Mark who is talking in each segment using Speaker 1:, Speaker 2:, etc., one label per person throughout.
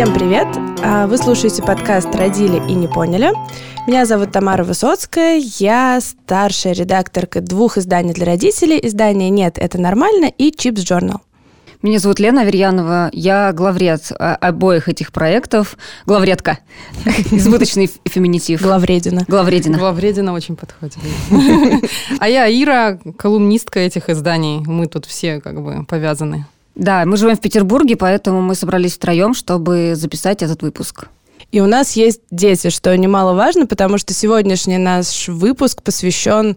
Speaker 1: Всем привет! А, вы слушаете подкаст «Родили и не поняли». Меня зовут Тамара Высоцкая, я старшая редакторка двух изданий для родителей. Издание «Нет, это нормально» и «Чипс Journal.
Speaker 2: Меня зовут Лена Аверьянова, я главред а, обоих этих проектов. Главредка. Избыточный феминитив.
Speaker 1: Главредина.
Speaker 2: Главредина.
Speaker 3: Главредина очень подходит. А я Ира, колумнистка этих изданий. Мы тут все как бы повязаны.
Speaker 2: Да, мы живем в Петербурге, поэтому мы собрались втроем, чтобы записать этот выпуск.
Speaker 1: И у нас есть дети, что немаловажно, потому что сегодняшний наш выпуск посвящен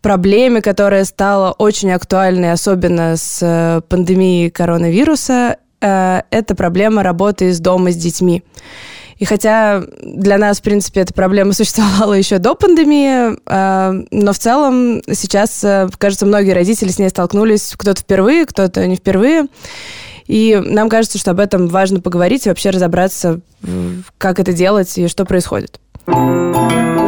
Speaker 1: проблеме, которая стала очень актуальной, особенно с э, пандемией коронавируса. Э, это проблема работы из дома с детьми. И хотя для нас, в принципе, эта проблема существовала еще до пандемии, э, но в целом сейчас, кажется, многие родители с ней столкнулись, кто-то впервые, кто-то не впервые. И нам кажется, что об этом важно поговорить и вообще разобраться, как это делать и что происходит. А,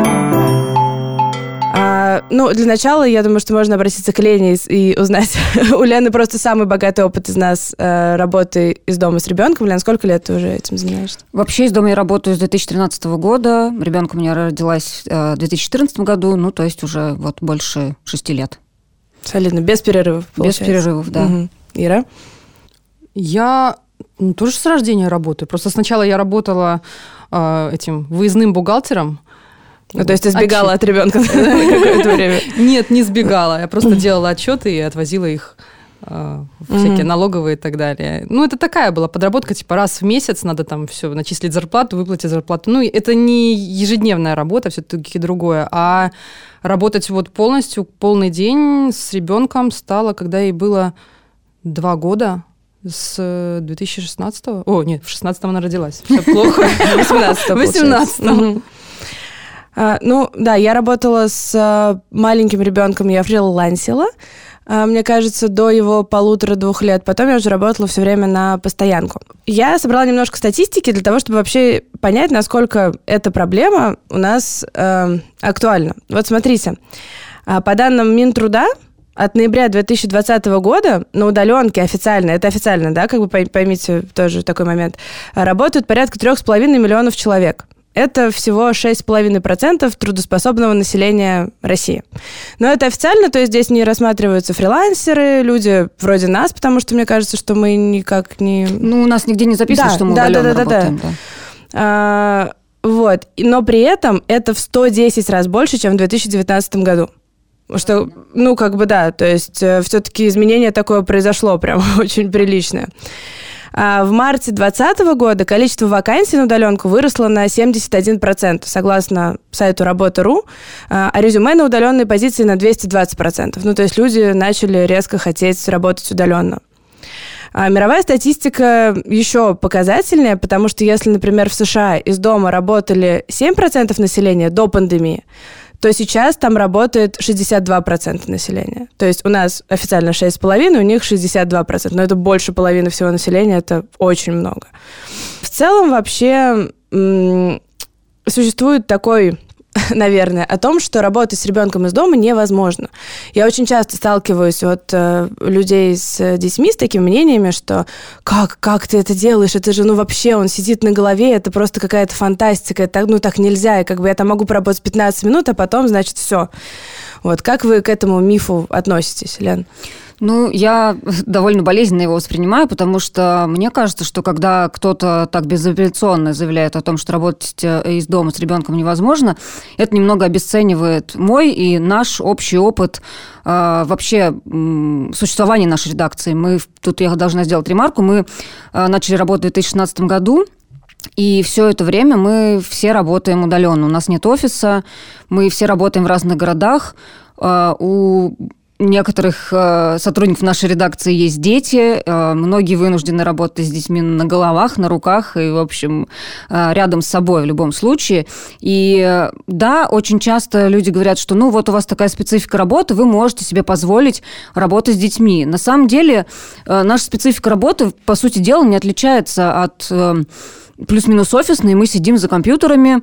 Speaker 1: ну, для начала, я думаю, что можно обратиться к Лене и узнать. У Лены просто самый богатый опыт из нас э, работы из дома с ребенком. Лен, сколько лет ты уже этим занимаешься?
Speaker 2: Вообще из дома я работаю с 2013 года. Ребенка у меня родилась э, в 2014 году, ну, то есть уже вот больше шести лет.
Speaker 1: Солидно, без перерывов,
Speaker 2: получается. Без перерывов, да. Угу.
Speaker 1: Ира?
Speaker 3: Я ну, тоже с рождения работаю. Просто сначала я работала э, этим выездным бухгалтером.
Speaker 1: Ну, то есть ты сбегала Отчет. от ребенка какое-то время?
Speaker 3: Нет, не сбегала. Я просто делала отчеты и отвозила их э, всякие налоговые и так далее. Ну, это такая была подработка, типа раз в месяц надо там все начислить зарплату, выплатить зарплату. Ну, это не ежедневная работа, все-таки другое, а работать вот полностью, полный день с ребенком стало, когда ей было два года, с 2016 -го? О, нет, в 16 она родилась. Все плохо.
Speaker 1: 18 18 а, ну, да, я работала с а, маленьким ребенком, я фрилансила, а, мне кажется, до его полутора-двух лет. Потом я уже работала все время на постоянку. Я собрала немножко статистики для того, чтобы вообще понять, насколько эта проблема у нас э, актуальна. Вот смотрите, по данным Минтруда, от ноября 2020 года на удаленке официально, это официально, да, как бы поймите тоже такой момент, работают порядка 3,5 миллионов человек. Это всего 6,5% трудоспособного населения России. Но это официально, то есть здесь не рассматриваются фрилансеры, люди вроде нас, потому что мне кажется, что мы никак не...
Speaker 2: Ну, у нас нигде не записано, да, что мы да, удаленно да, да, работаем. Да, да.
Speaker 1: А, вот. Но при этом это в 110 раз больше, чем в 2019 году. Что, ну, как бы да, то есть э, все-таки изменение такое произошло прям очень приличное. А в марте 2020 года количество вакансий на удаленку выросло на 71%, согласно сайту работа.ру, а, а резюме на удаленные позиции на 220%. Ну, то есть люди начали резко хотеть работать удаленно. А мировая статистика еще показательнее, потому что если, например, в США из дома работали 7% населения до пандемии, то сейчас там работает 62% населения. То есть у нас официально 6,5, у них 62%. Но это больше половины всего населения, это очень много. В целом вообще существует такой наверное, о том, что работать с ребенком из дома невозможно. Я очень часто сталкиваюсь от э, людей с детьми с такими мнениями, что как, как ты это делаешь? Это же, ну, вообще, он сидит на голове, это просто какая-то фантастика, это, ну, так нельзя, и как бы я там могу поработать 15 минут, а потом, значит, все. Вот, как вы к этому мифу относитесь, Лен?
Speaker 2: Ну, я довольно болезненно его воспринимаю, потому что мне кажется, что когда кто-то так безапелляционно заявляет о том, что работать э, из дома с ребенком невозможно, это немного обесценивает мой и наш общий опыт э, вообще существования нашей редакции. Мы, тут я должна сделать ремарку, мы э, начали работать в 2016 году, и все это время мы все работаем удаленно. У нас нет офиса, мы все работаем в разных городах. У некоторых э, сотрудников нашей редакции есть дети, э, многие вынуждены работать с детьми на головах, на руках и, в общем, э, рядом с собой в любом случае. И да, очень часто люди говорят, что ну вот у вас такая специфика работы, вы можете себе позволить работать с детьми. На самом деле наша специфика работы, по сути дела, не отличается от... Плюс-минус офисной, мы сидим за компьютерами,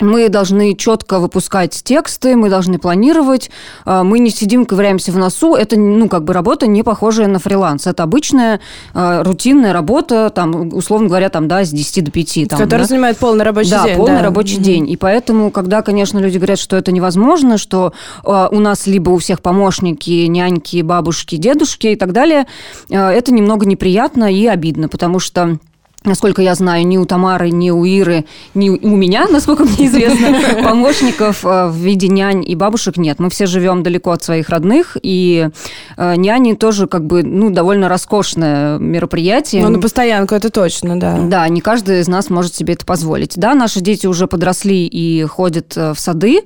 Speaker 2: мы должны четко выпускать тексты, мы должны планировать, а, мы не сидим, ковыряемся в носу. Это, ну, как бы работа не похожая на фриланс. Это обычная а, рутинная работа, там, условно говоря, там, да, с 10 до 5. Там,
Speaker 1: Которая да? занимает полный рабочий
Speaker 2: да,
Speaker 1: день.
Speaker 2: Полный да, полный рабочий mm-hmm. день. И поэтому, когда, конечно, люди говорят, что это невозможно, что э, у нас либо у всех помощники, няньки, бабушки, дедушки и так далее, э, это немного неприятно и обидно, потому что Насколько я знаю, ни у Тамары, ни у Иры, ни у меня, насколько мне известно, помощников э, в виде нянь и бабушек нет. Мы все живем далеко от своих родных, и э, няни тоже как бы, ну, довольно роскошное мероприятие.
Speaker 1: Ну, на постоянку это точно, да.
Speaker 2: Да, не каждый из нас может себе это позволить. Да, наши дети уже подросли и ходят э, в сады,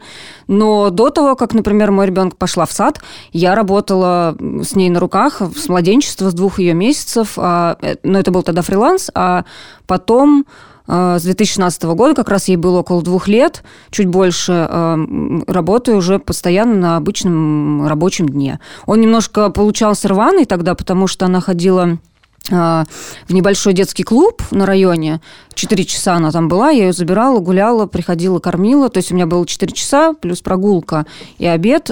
Speaker 2: но до того, как, например, мой ребенок пошла в сад, я работала с ней на руках с младенчества, с двух ее месяцев, а, но это был тогда фриланс, а Потом э, с 2016 года, как раз ей было около двух лет, чуть больше, э, работаю уже постоянно на обычном рабочем дне. Он немножко получался рваный тогда, потому что она ходила в небольшой детский клуб на районе. Четыре часа она там была, я ее забирала, гуляла, приходила, кормила. То есть у меня было четыре часа плюс прогулка и обед.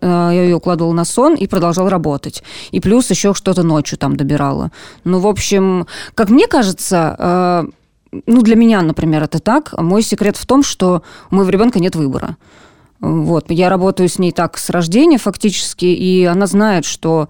Speaker 2: Я ее укладывала на сон и продолжала работать. И плюс еще что-то ночью там добирала. Ну, в общем, как мне кажется, ну, для меня, например, это так. Мой секрет в том, что у моего ребенка нет выбора. Вот. Я работаю с ней так с рождения фактически, и она знает, что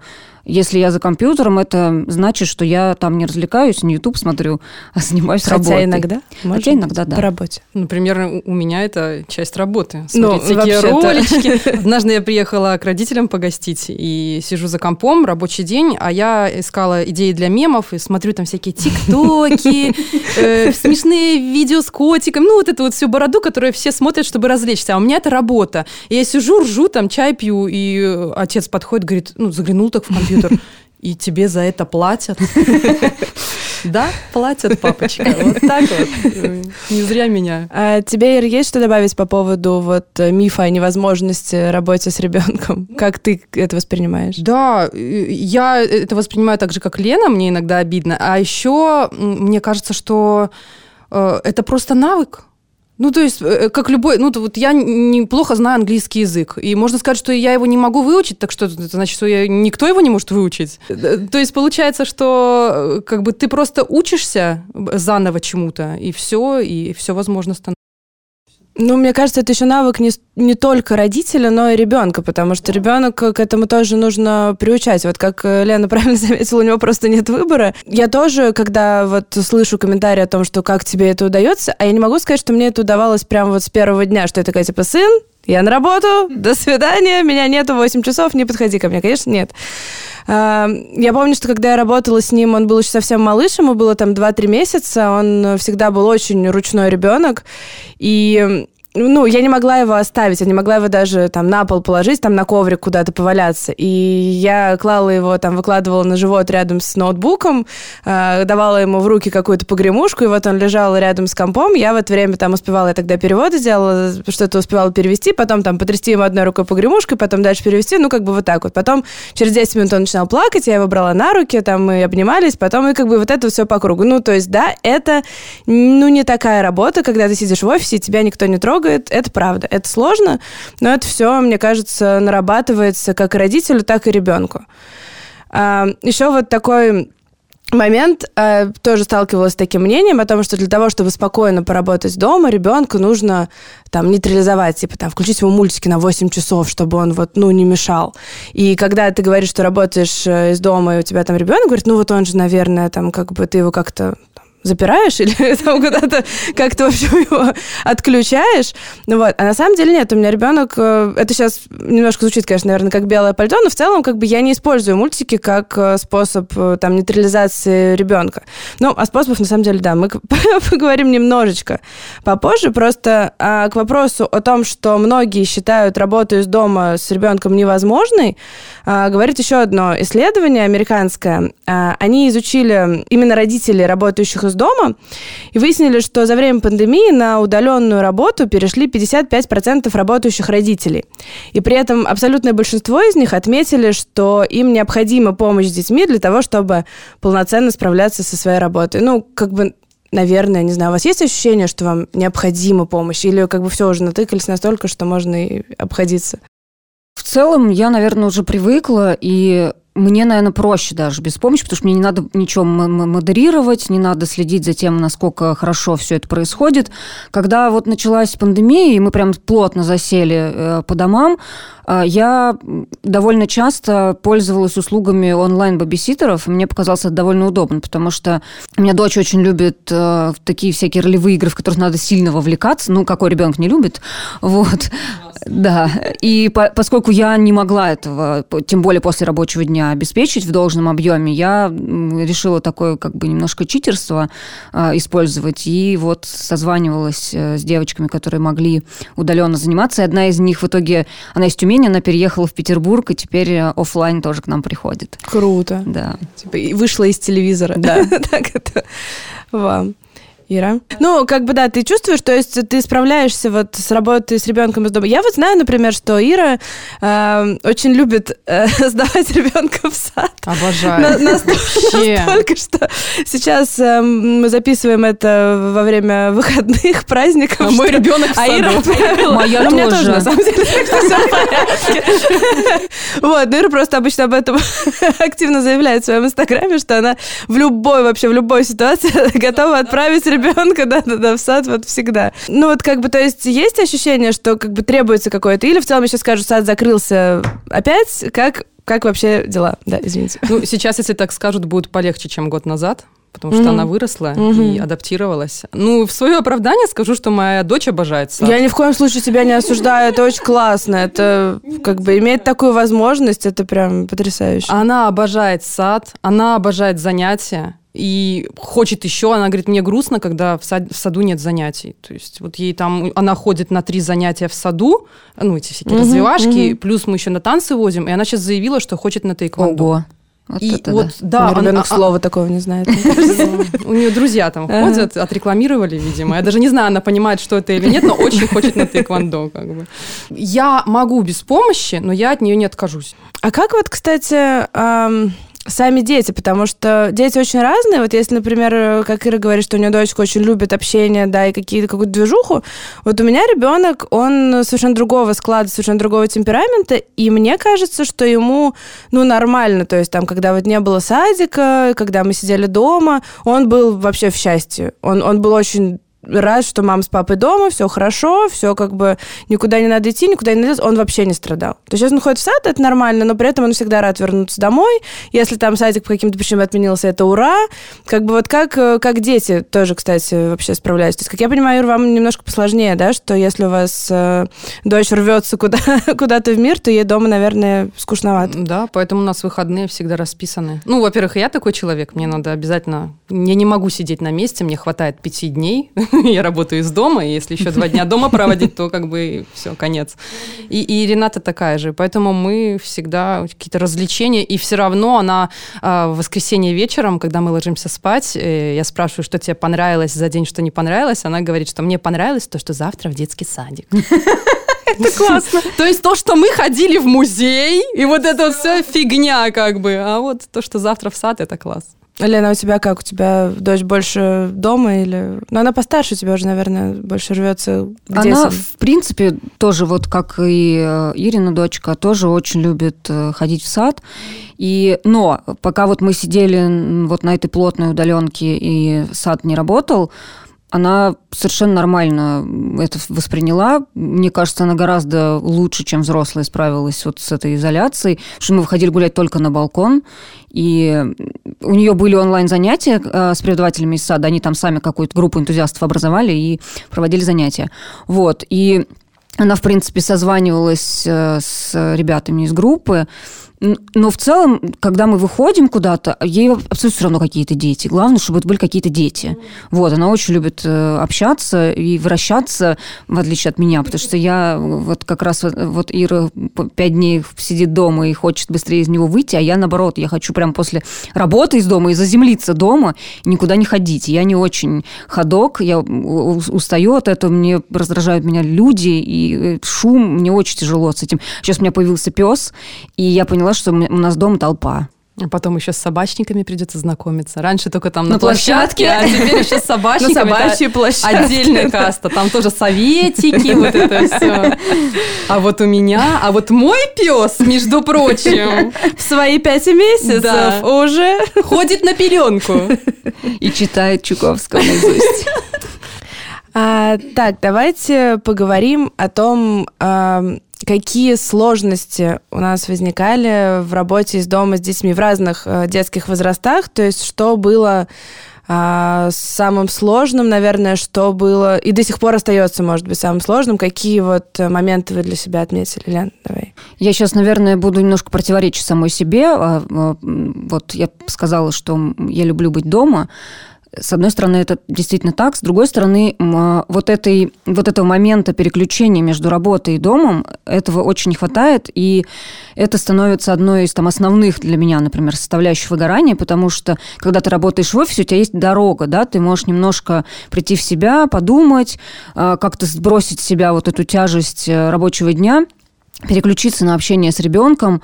Speaker 2: если я за компьютером, это значит, что я там не развлекаюсь, не YouTube смотрю, а занимаюсь
Speaker 1: Хотя
Speaker 2: работой.
Speaker 1: иногда?
Speaker 2: Хотя иногда, да.
Speaker 1: По работе.
Speaker 3: Например, у меня это часть работы. Ну, Смотреть ну, всякие ролички. Однажды я приехала к родителям погостить и сижу за компом, рабочий день, а я искала идеи для мемов и смотрю там всякие тиктоки, э, смешные видео с котиком, ну вот эту вот всю бороду, которую все смотрят, чтобы развлечься. А у меня это работа. И я сижу, ржу, там чай пью, и отец подходит, говорит, ну заглянул так в компьютер, компьютер, и тебе за это платят. Да, платят, папочка. Вот так вот. Не зря меня.
Speaker 1: А тебе, Ир, есть что добавить по поводу вот мифа о невозможности работы с ребенком? Как ты это воспринимаешь?
Speaker 3: Да, я это воспринимаю так же, как Лена, мне иногда обидно. А еще мне кажется, что э, это просто навык. Ну, то есть, э, как любой, ну, вот я неплохо знаю английский язык, и можно сказать, что я его не могу выучить, так что это значит, что я, никто его не может выучить. Э, то есть, получается, что э, как бы ты просто учишься заново чему-то, и все, и все возможно становится.
Speaker 1: Ну, мне кажется, это еще навык не, не только родителя, но и ребенка, потому что ребенок к этому тоже нужно приучать. Вот как э, Лена правильно заметила, у него просто нет выбора. Я тоже, когда вот слышу комментарии о том, что как тебе это удается, а я не могу сказать, что мне это удавалось прямо вот с первого дня, что я такая, типа, сын, я на работу, до свидания, меня нету 8 часов, не подходи ко мне. Конечно, нет. Я помню, что когда я работала с ним, он был еще совсем малышем, ему было там 2-3 месяца, он всегда был очень ручной ребенок, и ну, я не могла его оставить, я не могла его даже там на пол положить, там на коврик куда-то поваляться. И я клала его, там, выкладывала на живот рядом с ноутбуком, э, давала ему в руки какую-то погремушку, и вот он лежал рядом с компом. Я в это время там успевала, я тогда переводы делала, что-то успевала перевести, потом там потрясти ему одной рукой погремушкой, потом дальше перевести, ну, как бы вот так вот. Потом через 10 минут он начинал плакать, я его брала на руки, там мы обнимались, потом и как бы вот это все по кругу. Ну, то есть, да, это, ну, не такая работа, когда ты сидишь в офисе, тебя никто не трогает, трогает, это правда. Это сложно, но это все, мне кажется, нарабатывается как родителю, так и ребенку. А, еще вот такой момент э, тоже сталкивалась с таким мнением о том, что для того, чтобы спокойно поработать дома, ребенку нужно там нейтрализовать, типа там включить ему мультики на 8 часов, чтобы он вот, ну, не мешал. И когда ты говоришь, что работаешь э, из дома, и у тебя там ребенок, говорит, ну, вот он же, наверное, там, как бы ты его как-то запираешь или там куда-то как-то, в общем, его отключаешь. Ну вот. А на самом деле нет, у меня ребенок... Э, это сейчас немножко звучит, конечно, наверное, как белое пальто, но в целом как бы я не использую мультики как э, способ э, там нейтрализации ребенка. Ну, а способов, на самом деле, да, мы поговорим немножечко попозже. Просто а, к вопросу о том, что многие считают работу из дома с ребенком невозможной, а, говорит еще одно исследование американское. А, они изучили именно родителей, работающих из дома, и выяснили, что за время пандемии на удаленную работу перешли 55% работающих родителей. И при этом абсолютное большинство из них отметили, что им необходима помощь с детьми для того, чтобы полноценно справляться со своей работой. Ну, как бы наверное, не знаю, у вас есть ощущение, что вам необходима помощь? Или как бы все уже натыкались настолько, что можно и обходиться?
Speaker 2: В целом, я, наверное, уже привыкла, и мне, наверное, проще даже без помощи, потому что мне не надо ничего модерировать, не надо следить за тем, насколько хорошо все это происходит. Когда вот началась пандемия, и мы прям плотно засели э, по домам, э, я довольно часто пользовалась услугами онлайн-бабиситеров, и мне показалось это довольно удобно, потому что у меня дочь очень любит э, такие всякие ролевые игры, в которых надо сильно вовлекаться, ну, какой ребенок не любит, вот, да, и по, поскольку я не могла этого, тем более после рабочего дня, обеспечить в должном объеме, я решила такое как бы немножко читерство э, использовать. И вот созванивалась э, с девочками, которые могли удаленно заниматься. И одна из них в итоге, она из Тюмени, она переехала в Петербург, и теперь э, офлайн тоже к нам приходит.
Speaker 1: Круто.
Speaker 2: Да.
Speaker 1: Типа вышла из телевизора. Да. так это вам. Ира? Ну, как бы, да, ты чувствуешь, то есть ты справляешься вот с работой с ребенком из дома. Я вот знаю, например, что Ира э, очень любит э, сдавать ребенка в сад.
Speaker 3: Обожаю.
Speaker 1: На, настолько, что сейчас э, мы записываем это во время выходных, праздников. А
Speaker 3: мой ребенок в
Speaker 1: саду. А Ира отправила.
Speaker 2: Моя тоже.
Speaker 1: У меня тоже, на самом деле, все в порядке. Вот, Ира просто обычно об этом активно заявляет в своем инстаграме, что она в любой, вообще в любой ситуации готова отправить ребенка ребенка, да-да-да, в сад вот всегда. Ну вот как бы, то есть есть ощущение, что как бы требуется какое-то, или в целом я сейчас скажу, сад закрылся опять, как как вообще дела? Да, извините.
Speaker 3: Ну, сейчас, если так скажут, будет полегче, чем год назад потому что mm-hmm. она выросла mm-hmm. и адаптировалась. Ну, в свое оправдание скажу, что моя дочь обожает сад.
Speaker 1: Я ни в коем случае тебя не осуждаю, это очень классно, это как бы иметь такую возможность, это прям потрясающе.
Speaker 3: Она обожает сад, она обожает занятия, и хочет еще, она говорит, мне грустно, когда в, сад, в саду нет занятий. То есть вот ей там, она ходит на три занятия в саду, ну, эти всякие угу, развивашки, угу. плюс мы еще на танцы возим, и она сейчас заявила, что хочет на тайквондо.
Speaker 2: Ого.
Speaker 3: Вот и это, вот, да.
Speaker 1: да ребенок а, слова такого не знает.
Speaker 3: У нее друзья там ходят, отрекламировали, видимо. Я даже не знаю, она понимает, что это или нет, но очень хочет на тайквондо. Как бы. Я могу без помощи, но я от нее не откажусь.
Speaker 1: А как вот, кстати, сами дети, потому что дети очень разные. Вот если, например, как Ира говорит, что у нее дочка очень любит общение, да, и какие-то какую-то движуху, вот у меня ребенок, он совершенно другого склада, совершенно другого темперамента, и мне кажется, что ему, ну, нормально, то есть там, когда вот не было садика, когда мы сидели дома, он был вообще в счастье. Он, он был очень рад, что мама с папой дома, все хорошо, все как бы никуда не надо идти, никуда не надо, он вообще не страдал. То есть, если он ходит в сад, это нормально, но при этом он всегда рад вернуться домой. Если там садик по каким-то причинам отменился, это ура. Как бы вот как, как дети тоже, кстати, вообще справляются. То есть, как я понимаю, Юр, вам немножко посложнее, да, что если у вас э, дочь рвется куда, куда-то в мир, то ей дома, наверное, скучновато.
Speaker 3: Да, поэтому у нас выходные всегда расписаны. Ну, во-первых, я такой человек, мне надо обязательно... Я не могу сидеть на месте, мне хватает пяти дней, я работаю из дома, и если еще два дня дома проводить, то как бы все, конец. И, и Рената такая же, поэтому мы всегда какие-то развлечения, и все равно она э, в воскресенье вечером, когда мы ложимся спать, э, я спрашиваю, что тебе понравилось за день, что не понравилось, она говорит, что мне понравилось то, что завтра в детский садик.
Speaker 1: Это классно.
Speaker 3: То есть то, что мы ходили в музей, и вот это все фигня как бы, а вот то, что завтра в сад, это класс.
Speaker 1: Лена, у тебя как? У тебя дочь больше дома или... Ну, она постарше у тебя уже, наверное, больше рвется к
Speaker 2: Она, детям. в принципе, тоже вот как и э, Ирина дочка, тоже очень любит э, ходить в сад. И... Но пока вот мы сидели вот на этой плотной удаленке и сад не работал, она совершенно нормально это восприняла. Мне кажется, она гораздо лучше, чем взрослая, справилась вот с этой изоляцией. Что мы выходили гулять только на балкон, и у нее были онлайн-занятия э, с преподавателями из сада. Они там сами какую-то группу энтузиастов образовали и проводили занятия. Вот. И она, в принципе, созванивалась э, с ребятами из группы, но в целом, когда мы выходим куда-то, ей абсолютно все равно какие-то дети. Главное, чтобы это были какие-то дети. Вот, она очень любит э, общаться и вращаться, в отличие от меня, потому что я вот как раз вот Ира пять дней сидит дома и хочет быстрее из него выйти, а я наоборот, я хочу прям после работы из дома и заземлиться дома, никуда не ходить. Я не очень ходок, я устаю от этого, мне раздражают меня люди и э, шум, мне очень тяжело с этим. Сейчас у меня появился пес, и я поняла, поняла, что у нас дома толпа.
Speaker 3: А потом еще с собачниками придется знакомиться. Раньше только там на, на площадке, площадке, а теперь еще с собачниками.
Speaker 1: На собачьей площадке.
Speaker 3: Отдельная каста. Там тоже советики, вот это все. А вот у меня, а вот мой пес, между прочим,
Speaker 1: в свои пять месяцев уже
Speaker 3: ходит на пеленку.
Speaker 2: И читает Чуковского наизусть.
Speaker 1: А, так, давайте поговорим о том, а, какие сложности у нас возникали в работе из дома с детьми в разных а, детских возрастах, то есть что было а, самым сложным, наверное, что было и до сих пор остается, может быть, самым сложным. Какие вот моменты вы для себя отметили, Лен? Давай.
Speaker 2: Я сейчас, наверное, буду немножко противоречить самой себе. А, вот я сказала, что я люблю быть дома. С одной стороны, это действительно так. С другой стороны, а, вот, этой, вот этого момента переключения между работой и домом, этого очень не хватает. И это становится одной из там, основных для меня, например, составляющих выгорания, потому что когда ты работаешь в офисе, у тебя есть дорога, да, ты можешь немножко прийти в себя, подумать, а, как-то сбросить с себя вот эту тяжесть э, рабочего дня, переключиться на общение с ребенком,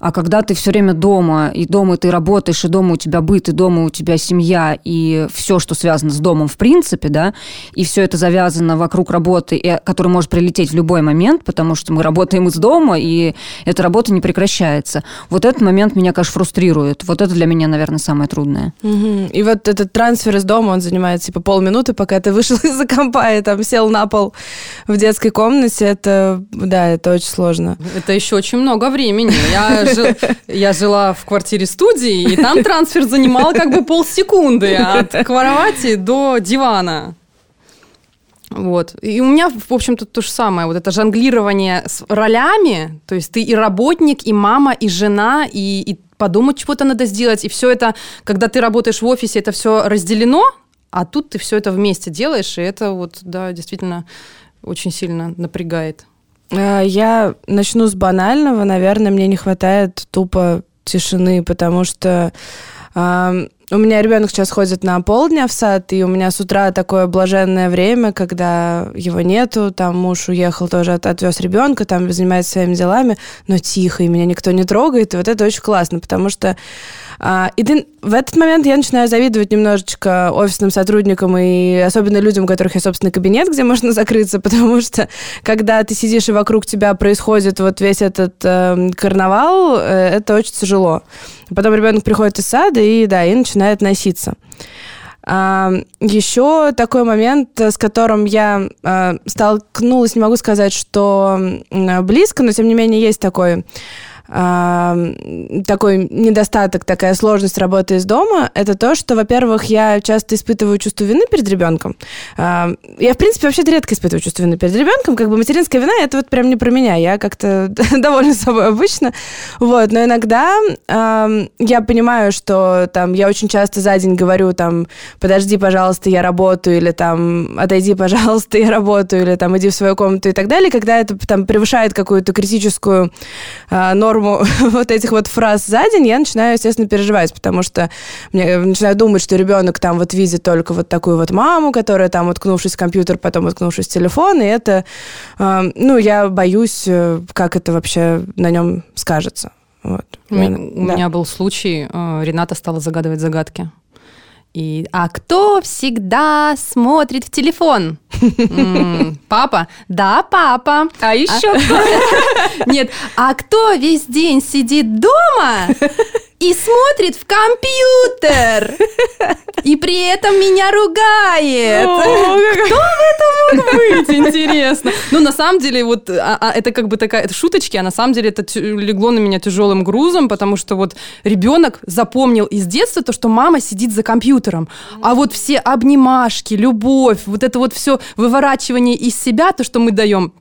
Speaker 2: а когда ты все время дома, и дома ты работаешь, и дома у тебя быт, и дома у тебя семья, и все, что связано с домом в принципе, да, и все это завязано вокруг работы, и, которая может прилететь в любой момент, потому что мы работаем из дома, и эта работа не прекращается. Вот этот момент меня, конечно, фрустрирует. Вот это для меня, наверное, самое трудное.
Speaker 1: Угу. И вот этот трансфер из дома, он занимает типа полминуты, пока ты вышел из-за компа и там сел на пол в детской комнате. Это, да, это очень сложно.
Speaker 3: Это еще очень много времени. Я жил, я жила в квартире студии, и там трансфер занимал как бы полсекунды от кровати до дивана. Вот. И у меня, в общем-то, то же самое. Вот это жонглирование с ролями. То есть ты и работник, и мама, и жена, и, и подумать чего-то надо сделать. И все это, когда ты работаешь в офисе, это все разделено, а тут ты все это вместе делаешь, и это вот, да, действительно очень сильно напрягает.
Speaker 1: Э, я начну с банального. Наверное, мне не хватает тупо тишины, потому что э, у меня ребенок сейчас ходит на полдня в сад, и у меня с утра такое блаженное время, когда его нету, там муж уехал тоже, от, отвез ребенка, там занимается своими делами, но тихо, и меня никто не трогает, и вот это очень классно, потому что и ты, в этот момент я начинаю завидовать немножечко офисным сотрудникам и особенно людям, у которых есть собственный кабинет, где можно закрыться, потому что когда ты сидишь и вокруг тебя происходит вот весь этот э, карнавал, э, это очень тяжело. Потом ребенок приходит из сада и, да, и начинает носиться. А, еще такой момент, с которым я а, столкнулась, не могу сказать, что близко, но тем не менее есть такой такой недостаток, такая сложность работы из дома, это то, что, во-первых, я часто испытываю чувство вины перед ребенком. Я, в принципе, вообще редко испытываю чувство вины перед ребенком. Как бы материнская вина, это вот прям не про меня. Я как-то довольна собой обычно. Вот. Но иногда я понимаю, что там я очень часто за день говорю там, подожди, пожалуйста, я работаю, или там, отойди, пожалуйста, я работаю, или там, иди в свою комнату и так далее, когда это там превышает какую-то критическую а, норму норму вот этих вот фраз за день, я начинаю, естественно, переживать, потому что мне начинаю думать, что ребенок там вот видит только вот такую вот маму, которая там, уткнувшись в компьютер, потом уткнувшись в телефон, и это, э, ну, я боюсь, э, как это вообще на нем скажется. Вот.
Speaker 3: У, я, у да. меня был случай, э, Рената стала загадывать загадки. И, а кто всегда смотрит в телефон? Папа? Да, папа.
Speaker 2: А еще а
Speaker 3: кто? Нет. А кто весь день сидит дома и смотрит в компьютер. И при этом меня ругает. Кто в этом мог быть, интересно? Ну, на самом деле, вот а, а, это как бы такая это шуточки, а на самом деле это легло на меня тяжелым грузом, потому что вот ребенок запомнил из детства то, что мама сидит за компьютером. А вот все обнимашки, любовь, вот это вот все выворачивание из себя, то, что мы даем,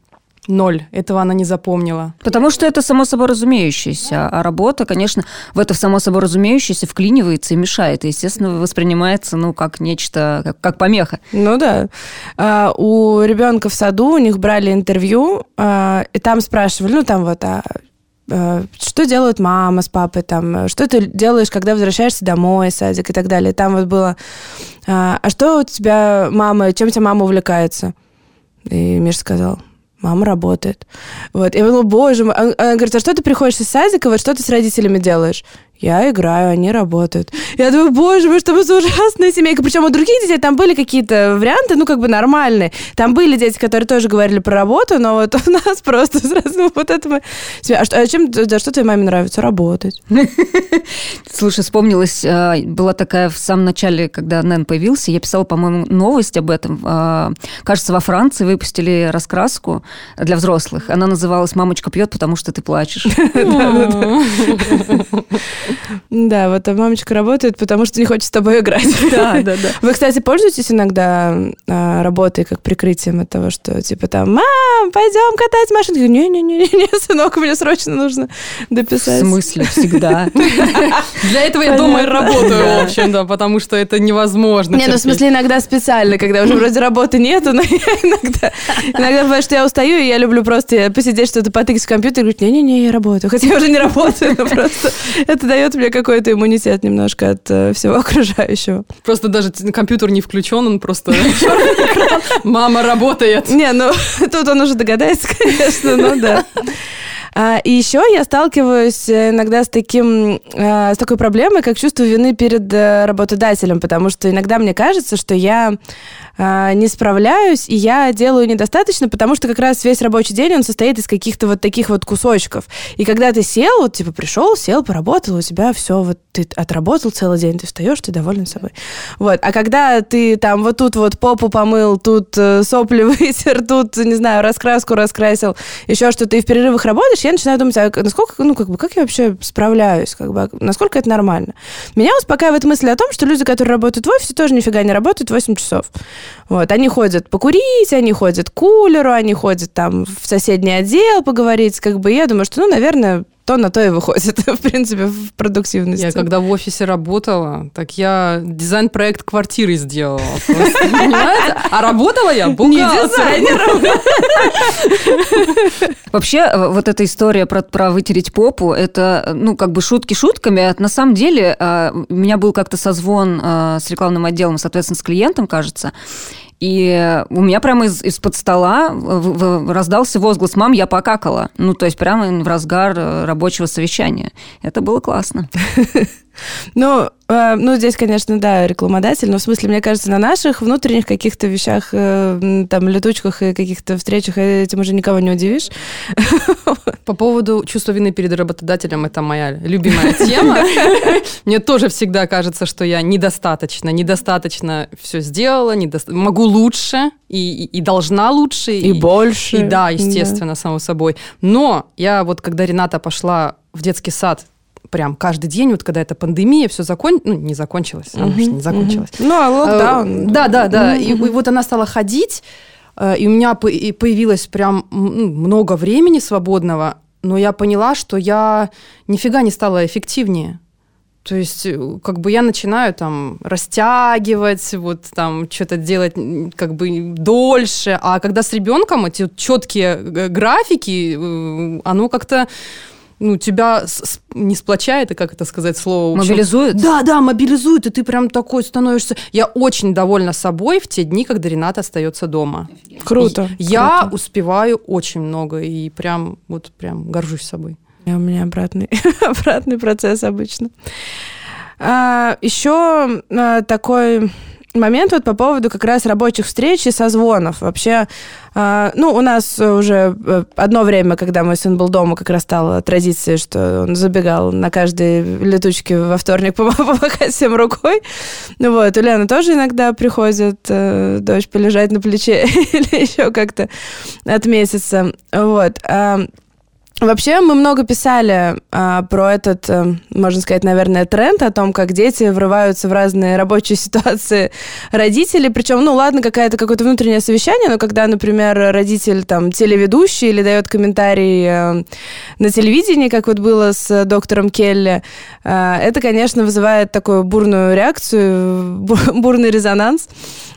Speaker 3: Ноль. Этого она не запомнила.
Speaker 2: Потому что это само собой разумеющееся. А работа, конечно, в это само собой разумеющееся вклинивается и мешает. И, естественно, воспринимается, ну, как нечто, как, как помеха.
Speaker 1: Ну да. А, у ребенка в саду у них брали интервью, а, и там спрашивали, ну, там вот, а, а что делают мама с папой, там, что ты делаешь, когда возвращаешься домой, садик и так далее. Там вот было, а, а что у тебя мама, чем тебя мама увлекается? И Миша сказал, мама работает. Вот. Я думала, боже мой. Она говорит, а что ты приходишь из садика, вот что ты с родителями делаешь? Я играю, они работают. Я думаю, боже мой, что мы за ужасная семейка. Причем у других детей там были какие-то варианты, ну, как бы нормальные. Там были дети, которые тоже говорили про работу, но вот у нас просто сразу вот это мы... А, что, а чем, да, что твоей маме нравится? Работать.
Speaker 2: Слушай, вспомнилась, а, была такая в самом начале, когда Нэн появился, я писала, по-моему, новость об этом. А, кажется, во Франции выпустили раскраску для взрослых. Она называлась «Мамочка пьет, потому что ты плачешь».
Speaker 1: Да, вот мамочка работает, потому что не хочет с тобой играть.
Speaker 2: Да, да, да.
Speaker 1: Вы, кстати, пользуетесь иногда а, работой как прикрытием от того, что типа там, мам, пойдем катать машину? Не-не-не, сынок, мне срочно нужно дописать.
Speaker 2: В смысле? Всегда.
Speaker 3: Для этого я дома и работаю, в общем, да, потому что это невозможно.
Speaker 1: Не, ну в смысле иногда специально, когда уже вроде работы нету, но я иногда, иногда бывает, что я устаю, и я люблю просто посидеть, что-то потыкать в компьютер и говорить, не-не-не, я работаю. Хотя я уже не работаю, но просто это дает мне какой-то иммунитет немножко от э, всего окружающего.
Speaker 3: Просто даже компьютер не включен, он просто Мама работает.
Speaker 1: Не, ну тут он уже догадается, конечно, ну да. А, и еще я сталкиваюсь э, иногда с, таким, а, с такой проблемой, как чувство вины перед работодателем, потому что иногда мне кажется, что я а, не справляюсь, и я делаю недостаточно, потому что как раз весь рабочий день он состоит из каких-то вот таких вот кусочков. И когда ты сел, вот типа пришел, сел, поработал, у тебя все, вот ты отработал целый день, ты встаешь, ты доволен собой. Вот. А когда ты там вот тут вот попу помыл, тут э, сопли вытер, тут, не знаю, раскраску раскрасил, еще что-то, и в перерывах работаешь, я начинаю думать, а насколько, ну, как бы, как я вообще справляюсь, как бы, насколько это нормально. Меня успокаивает мысль о том, что люди, которые работают в офисе, тоже нифига не работают 8 часов. Вот, они ходят покурить, они ходят к кулеру, они ходят там в соседний отдел поговорить, как бы, я думаю, что, ну, наверное, то на то и выходит, в принципе, в продуктивности.
Speaker 3: Я когда в офисе работала, так я дизайн-проект квартиры сделала. А работала я бухгалтером.
Speaker 2: Вообще, э, вот эта история про, про вытереть попу, это, ну, как бы шутки шутками. А на самом деле, э, у меня был как-то созвон э, с рекламным отделом, соответственно, с клиентом, кажется, и у меня прямо из, из-под стола раздался возглас «Мам, я покакала». Ну, то есть прямо в разгар э, рабочего совещания. Это было классно.
Speaker 1: Ну, э, ну, здесь, конечно, да, рекламодатель, но в смысле, мне кажется, на наших внутренних каких-то вещах, э, там, летучках и каких-то встречах этим уже никого не удивишь.
Speaker 3: По поводу чувства вины перед работодателем, это моя любимая тема. Мне тоже всегда кажется, что я недостаточно, недостаточно все сделала, недоста... могу лучше и, и, и должна лучше.
Speaker 1: И, и больше.
Speaker 3: И да, естественно, да. само собой. Но я вот, когда Рената пошла в детский сад прям каждый день, вот когда эта пандемия, все закон... ну, не закончилась, она угу, не закончилась.
Speaker 1: Угу. Ну, а локдаун.
Speaker 3: Э, да, да, да. Угу. И, и вот она стала ходить, э, и у меня появилось прям много времени свободного, но я поняла, что я нифига не стала эффективнее. То есть, э, как бы я начинаю там растягивать, вот там что-то делать как бы дольше, а когда с ребенком эти четкие графики, оно как-то ну, тебя с, не сплочает, и как это сказать слово?
Speaker 2: Мобилизует?
Speaker 3: Да, да, мобилизует, и ты прям такой становишься... Я очень довольна собой в те дни, когда Рената остается дома.
Speaker 1: Круто.
Speaker 3: И я круто. успеваю очень много, и прям, вот прям горжусь собой.
Speaker 1: У меня обратный, обратный процесс обычно. А, еще а, такой момент вот по поводу как раз рабочих встреч и созвонов. Вообще, э, ну, у нас уже э, одно время, когда мой сын был дома, как раз стала традицией, что он забегал на каждой летучке во вторник помахать всем рукой. Ну вот, у Лены тоже иногда приходит э, дочь полежать на плече или еще как-то отметиться. Вот. Вообще, мы много писали а, про этот, а, можно сказать, наверное, тренд о том, как дети врываются в разные рабочие ситуации родителей. Причем, ну ладно, какая-то какое-то внутреннее совещание, но когда, например, родитель там телеведущий или дает комментарий а, на телевидении, как вот было с доктором Келли, а, это, конечно, вызывает такую бурную реакцию, бурный резонанс.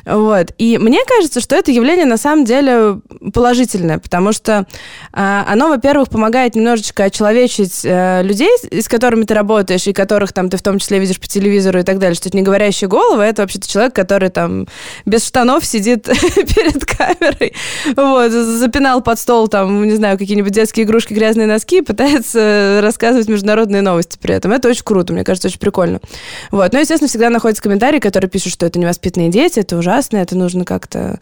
Speaker 1: Вот. И мне кажется, что это явление на самом деле положительное, потому что а, оно, во-первых, помогает помогает немножечко очеловечить э, людей, с которыми ты работаешь, и которых там ты в том числе видишь по телевизору и так далее, что это не говорящая голова, это вообще-то человек, который там без штанов сидит перед камерой, вот, запинал под стол там, не знаю, какие-нибудь детские игрушки, грязные носки и пытается рассказывать международные новости при этом. Это очень круто, мне кажется, очень прикольно. Вот. Но, естественно, всегда находятся комментарии, которые пишут, что это невоспитанные дети, это ужасно, это нужно как-то а,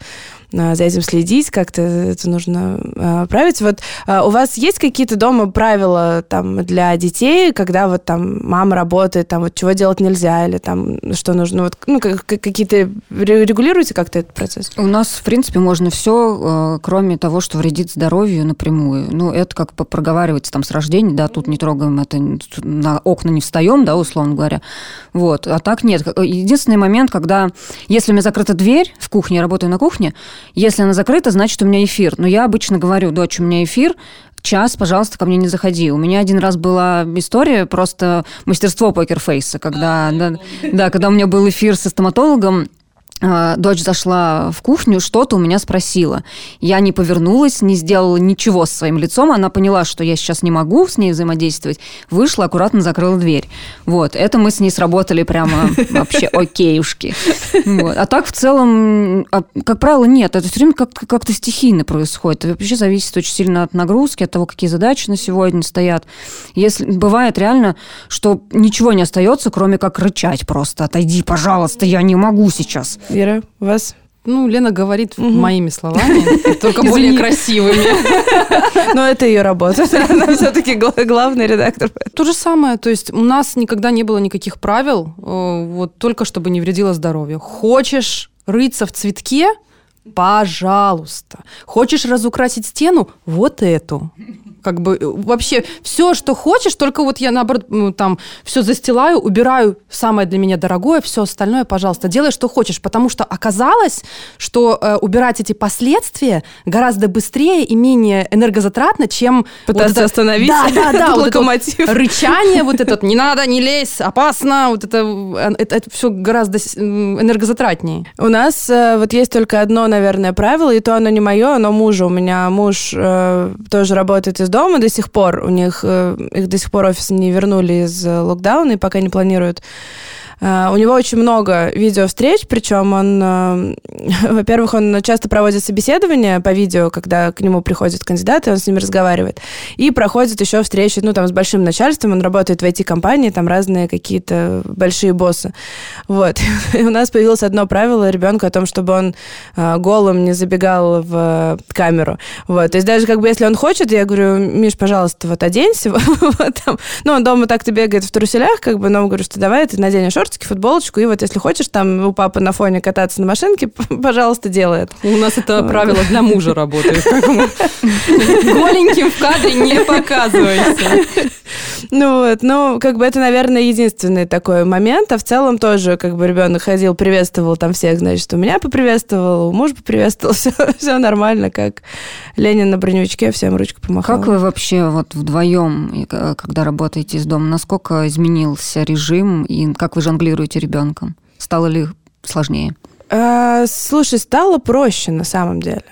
Speaker 1: за этим следить, как-то это нужно а, править. Вот а, у вас есть какие-то дома правила там для детей, когда вот там мама работает, там вот чего делать нельзя, или там что нужно, вот, ну, какие-то регулируете как-то этот процесс?
Speaker 2: У нас, в принципе, можно все, кроме того, что вредит здоровью напрямую. Ну, это как проговаривается там с рождения, да, тут не трогаем это, на окна не встаем, да, условно говоря. Вот. А так нет. Единственный момент, когда, если у меня закрыта дверь в кухне, я работаю на кухне, если она закрыта, значит, у меня эфир. Но я обычно говорю, дочь, у меня эфир, час, пожалуйста, ко мне не заходи. У меня один раз была история, просто мастерство покерфейса, когда, да, да, когда у меня был эфир со стоматологом, дочь зашла в кухню, что-то у меня спросила. Я не повернулась, не сделала ничего со своим лицом. Она поняла, что я сейчас не могу с ней взаимодействовать. Вышла, аккуратно закрыла дверь. Вот. Это мы с ней сработали прямо вообще окейушки. Вот. А так в целом, а, как правило, нет. Это все время как- как-то стихийно происходит. Это вообще зависит очень сильно от нагрузки, от того, какие задачи на сегодня стоят. Если бывает реально, что ничего не остается, кроме как рычать просто. Отойди, пожалуйста, я не могу сейчас.
Speaker 1: Вера, у вас
Speaker 3: ну, Лена говорит угу. моими словами, только более красивыми.
Speaker 1: Но это ее работа. Она все-таки главный редактор.
Speaker 3: То же самое. То есть у нас никогда не было никаких правил, э, вот только чтобы не вредило здоровью. Хочешь рыться в цветке, пожалуйста. Хочешь разукрасить стену? Вот эту как бы э, вообще все, что хочешь, только вот я, наоборот, там все застилаю, убираю самое для меня дорогое, все остальное, пожалуйста, делай, что хочешь, потому что оказалось, что э, убирать эти последствия гораздо быстрее и менее энергозатратно, чем...
Speaker 1: Пытаться вот это, остановить
Speaker 3: да, да, да, вот локомотив. Вот рычание, вот это не надо, не лезь, опасно, вот это, э, это, это все гораздо энергозатратнее.
Speaker 1: У нас э, вот есть только одно, наверное, правило, и то оно не мое, оно мужа. У меня муж э, тоже работает из из дома до сих пор. У них э, их до сих пор офис не вернули из э, локдауна и пока не планируют у него очень много видеовстреч, причем он, uh, во-первых, он часто проводит собеседования по видео, когда к нему приходят кандидаты, он с ними разговаривает. И проходит еще встречи, ну, там, с большим начальством, он работает в IT-компании, там разные какие-то большие боссы. Вот. И у нас появилось одно правило ребенка о том, чтобы он uh, голым не забегал в камеру. Вот. То есть даже как бы если он хочет, я говорю, Миш, пожалуйста, вот оденься. Ну, он дома так-то бегает в труселях, как бы, но говорю, что давай ты наденешь шорты, шортики, футболочку, и вот если хочешь там у папы на фоне кататься на машинке, пожалуйста, делай это.
Speaker 3: У нас это правило для мужа работает. Голеньким в кадре не показывайся.
Speaker 1: Ну вот, ну, как бы это, наверное, единственный такой момент, а в целом тоже, как бы ребенок ходил, приветствовал там всех, значит, у меня поприветствовал, у мужа поприветствовал, все, все нормально, как Ленин на броневичке всем ручку помахал.
Speaker 2: Как вы вообще вот вдвоем, когда работаете из дома, насколько изменился режим и как вы жонглируете ребенком? Стало ли сложнее?
Speaker 1: Э, слушай, стало проще на самом деле.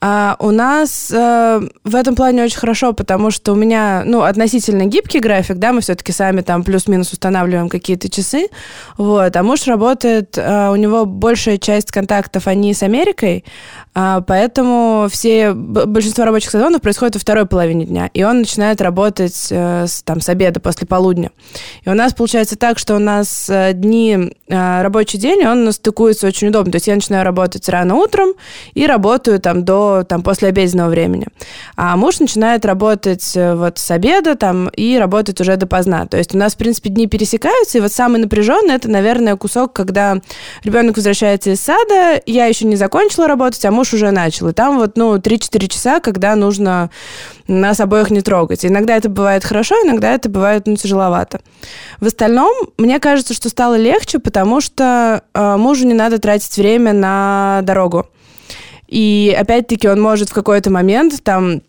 Speaker 1: А у нас э, в этом плане очень хорошо, потому что у меня, ну, относительно гибкий график, да, мы все-таки сами там плюс-минус устанавливаем какие-то часы, вот, а муж работает, э, у него большая часть контактов, они с Америкой, поэтому все, большинство рабочих сезонов происходит во второй половине дня, и он начинает работать э, там, с обеда, после полудня. И у нас получается так, что у нас э, дни, э, рабочий день, он стыкуется очень удобно. То есть я начинаю работать рано утром и работаю там до там, после обеденного времени. А муж начинает работать вот с обеда там и работает уже допоздна. То есть у нас, в принципе, дни пересекаются, и вот самый напряженный это, наверное, кусок, когда ребенок возвращается из сада, я еще не закончила работать, а муж уже начал. И там вот, ну, 3-4 часа, когда нужно нас обоих не трогать. Иногда это бывает хорошо, иногда это бывает, ну, тяжеловато. В остальном, мне кажется, что стало легче, потому что э, мужу не надо тратить время на дорогу. И опять-таки он может в какой-то момент там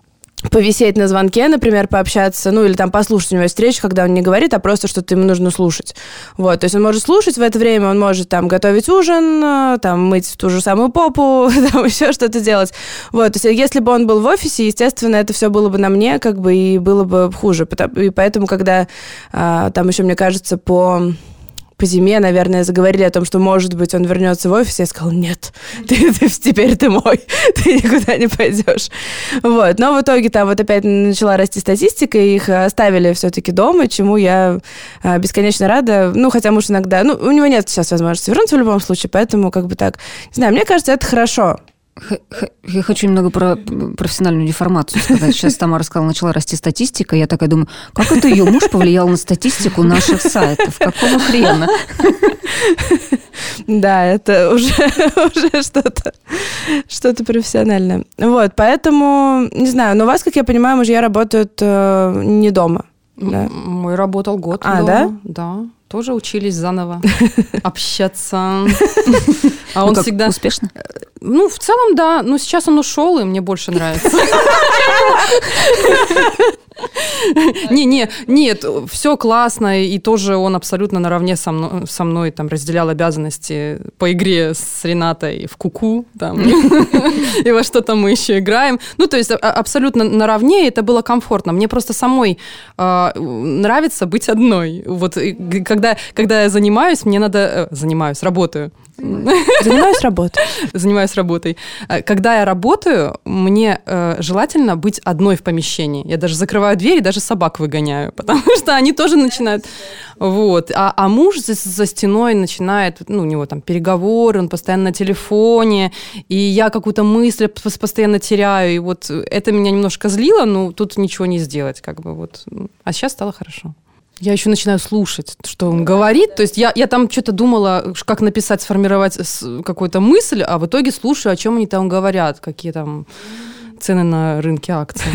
Speaker 1: повисеть на звонке, например, пообщаться, ну, или там послушать у него встречу, когда он не говорит, а просто что-то ему нужно слушать. Вот, то есть он может слушать в это время, он может там готовить ужин, э, там мыть ту же самую попу, там еще что-то делать. Вот, то есть если бы он был в офисе, естественно, это все было бы на мне, как бы, и было бы хуже. И поэтому, когда а, там еще, мне кажется, по по зиме, наверное, заговорили о том, что, может быть, он вернется в офис. Я сказала, нет, ты, ты, теперь ты мой, ты никуда не пойдешь. Вот. Но в итоге там вот опять начала расти статистика, и их оставили все-таки дома, чему я а, бесконечно рада. Ну, хотя муж иногда... Ну, у него нет сейчас возможности вернуться в любом случае, поэтому как бы так... Не знаю, мне кажется, это хорошо.
Speaker 2: Я хочу немного про профессиональную деформацию сказать. Сейчас Тамара сказала, начала расти статистика. Я такая думаю, как это ее муж повлиял на статистику наших сайтов? Какого хрена?
Speaker 1: Да, это уже, уже что-то что профессиональное. Вот, поэтому, не знаю, но у вас, как я понимаю, мужья работают э, не дома.
Speaker 3: Да? Мой работал год
Speaker 1: а,
Speaker 3: дома.
Speaker 1: да?
Speaker 3: Да тоже учились заново общаться. А ну он всегда...
Speaker 2: Успешно?
Speaker 3: Ну, в целом, да. Но сейчас он ушел, и мне больше нравится. Не, не, нет, все классно, и тоже он абсолютно наравне со мной, со мной там разделял обязанности по игре с Ренатой в куку, там, и во что-то мы еще играем. Ну, то есть а, абсолютно наравне, это было комфортно. Мне просто самой э, нравится быть одной. Вот когда, когда я занимаюсь, мне надо... Э, занимаюсь, работаю.
Speaker 1: Занимаюсь работой.
Speaker 3: Занимаюсь работой. Э, когда я работаю, мне э, желательно быть одной в помещении. Я даже закрываю дверь и даже собак выгоняю, потому что они тоже начинают... Вот. А, а муж за, за стеной начинает, ну, у него там переговоры, он постоянно на телефоне, и я какую-то мысль постоянно теряю, и вот это меня немножко злило, но тут ничего не сделать, как бы вот. А сейчас стало хорошо. Я еще начинаю слушать, что он говорит. То есть я, я там что-то думала, как написать, сформировать какую-то мысль, а в итоге слушаю, о чем они там говорят, какие там цены на рынке акций.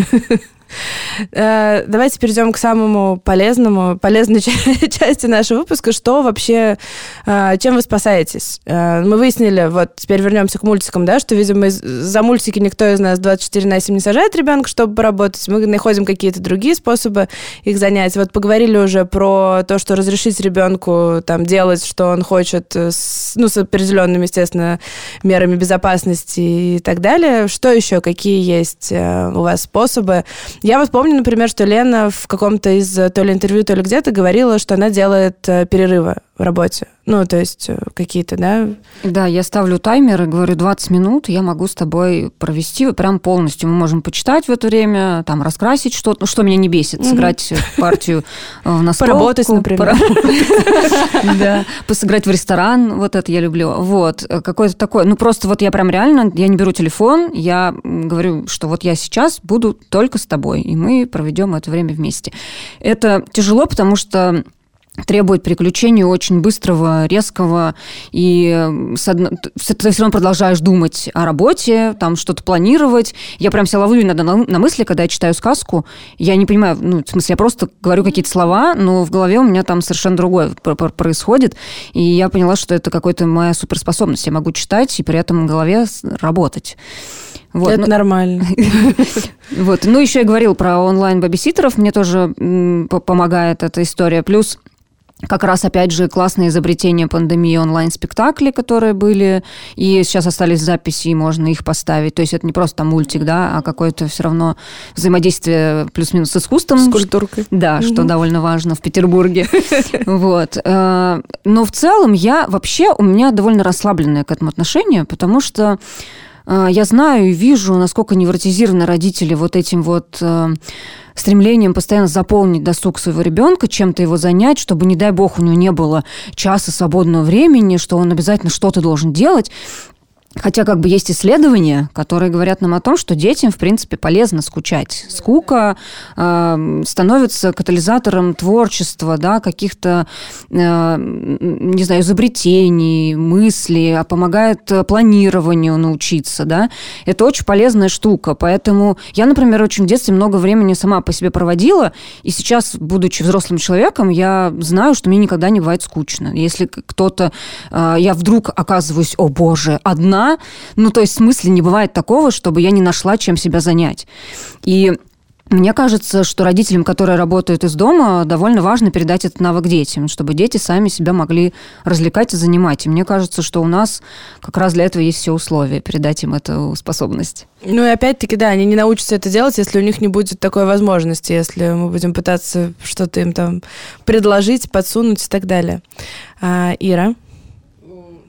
Speaker 1: Э, давайте перейдем к самому полезному, полезной части нашего выпуска. Что вообще, э, чем вы спасаетесь? Э, мы выяснили, вот теперь вернемся к мультикам, да, что, видимо, за мультики никто из нас 24 на 7 не сажает ребенка, чтобы поработать. Мы находим какие-то другие способы их занять. Вот поговорили уже про то, что разрешить ребенку там делать, что он хочет, с, ну, с определенными, естественно, мерами безопасности и так далее. Что еще? Какие есть у вас способы? Я вот помню, например, что Лена в каком-то из то ли интервью, то ли где-то говорила, что она делает э, перерывы в работе. Ну, то есть э, какие-то, да?
Speaker 2: Да, я ставлю таймер и говорю, 20 минут я могу с тобой провести прям полностью. Мы можем почитать в это время, там, раскрасить что-то, ну, что меня не бесит, сыграть партию в настолку.
Speaker 1: Поработать, например.
Speaker 2: Да, посыграть в ресторан, вот это я люблю. Вот, какое-то такое, ну, просто вот я прям реально, я не беру телефон, я говорю, что вот я сейчас буду только с тобой, и мы проведем это время вместе. Это тяжело, потому что требует приключения очень быстрого, резкого, и с одно... ты все равно продолжаешь думать о работе, там что-то планировать. Я прям себя ловлю иногда на, на мысли, когда я читаю сказку, я не понимаю, ну, в смысле, я просто говорю какие-то слова, но в голове у меня там совершенно другое происходит, и я поняла, что это какая-то моя суперспособность. Я могу читать и при этом в голове работать.
Speaker 1: Вот. Это ну, нормально.
Speaker 2: Вот. Ну, еще я говорил про онлайн-бабиситеров. Мне тоже помогает эта история. Плюс как раз, опять же, классное изобретение пандемии онлайн-спектакли, которые были, и сейчас остались записи, и можно их поставить. То есть это не просто там мультик, да, а какое-то все равно взаимодействие плюс-минус с искусством.
Speaker 1: С культуркой.
Speaker 2: Да, угу. что довольно важно в Петербурге. Вот. Э, но в целом я вообще, у меня довольно расслабленное к этому отношение, потому что я знаю и вижу, насколько невротизированы родители вот этим вот э, стремлением постоянно заполнить досуг своего ребенка, чем-то его занять, чтобы, не дай бог, у него не было часа свободного времени, что он обязательно что-то должен делать. Хотя как бы есть исследования, которые говорят нам о том, что детям, в принципе, полезно скучать. Скука э, становится катализатором творчества, да, каких-то, э, не знаю, изобретений, мыслей, а помогает планированию научиться, да. Это очень полезная штука. Поэтому я, например, очень в детстве много времени сама по себе проводила, и сейчас, будучи взрослым человеком, я знаю, что мне никогда не бывает скучно. Если кто-то, э, я вдруг оказываюсь, о боже, одна, ну, то есть в смысле не бывает такого, чтобы я не нашла, чем себя занять. И Мне кажется, что родителям, которые работают из дома, довольно важно передать этот навык детям, чтобы дети сами себя могли развлекать и занимать. И мне кажется, что у нас как раз для этого есть все условия передать им эту способность.
Speaker 1: Ну и опять-таки, да, они не научатся это делать, если у них не будет такой возможности, если мы будем пытаться что-то им там предложить, подсунуть и так далее. А, Ира?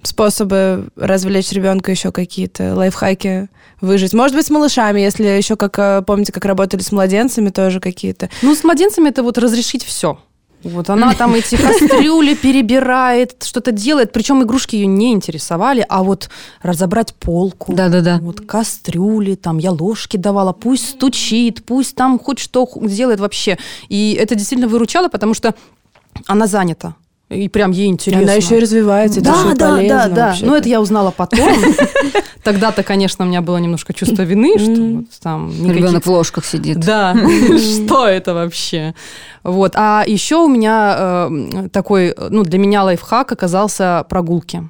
Speaker 1: Способы развлечь ребенка еще какие-то, лайфхаки выжить. Может быть, с малышами, если еще, как э, помните, как работали с младенцами, тоже какие-то.
Speaker 3: Ну, с младенцами это вот разрешить все. Вот она там эти кастрюли перебирает, что-то делает. Причем игрушки ее не интересовали, а вот разобрать полку.
Speaker 2: Да-да-да.
Speaker 3: Вот кастрюли, там я ложки давала, пусть стучит, пусть там хоть что делает вообще. И это действительно выручало, потому что она занята. И прям ей интересно.
Speaker 1: Она еще и развивается,
Speaker 3: да,
Speaker 1: это еще
Speaker 3: да,
Speaker 1: полезно.
Speaker 3: Да, да,
Speaker 1: вообще-то.
Speaker 3: Ну, это я узнала потом. Тогда-то, конечно, у меня было немножко чувство вины, что там
Speaker 2: Ребенок в ложках сидит.
Speaker 3: Да, что это вообще? Вот. А еще у меня э, такой, ну, для меня лайфхак оказался прогулки.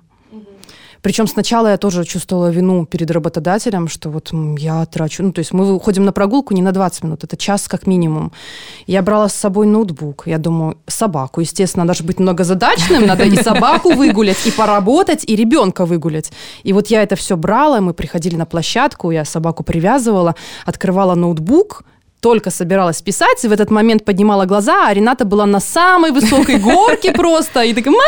Speaker 3: Причем сначала я тоже чувствовала вину перед работодателем, что вот я трачу... Ну, то есть мы выходим на прогулку не на 20 минут, это час как минимум. Я брала с собой ноутбук. Я думаю, собаку. Естественно, надо же быть многозадачным. Надо и собаку выгулять, и поработать, и ребенка выгулять. И вот я это все брала, мы приходили на площадку, я собаку привязывала, открывала ноутбук, только собиралась писать, и в этот момент поднимала глаза, а Рената была на самой высокой горке просто, и такая, мама,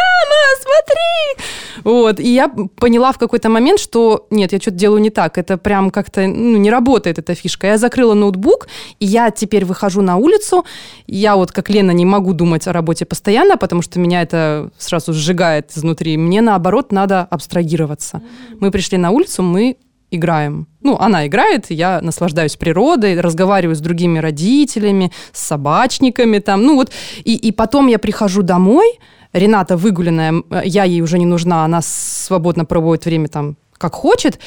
Speaker 3: смотри! Вот, и я поняла в какой-то момент, что нет, я что-то делаю не так, это прям как-то ну, не работает эта фишка. Я закрыла ноутбук, и я теперь выхожу на улицу, я вот как Лена не могу думать о работе постоянно, потому что меня это сразу сжигает изнутри. Мне наоборот надо абстрагироваться. Мы пришли на улицу, мы играем. Ну, она играет, я наслаждаюсь природой, разговариваю с другими родителями, с собачниками там. Ну вот, и, и потом я прихожу домой, Рената выгуленная, м, я ей уже не нужна, она свободно проводит время там как хочет,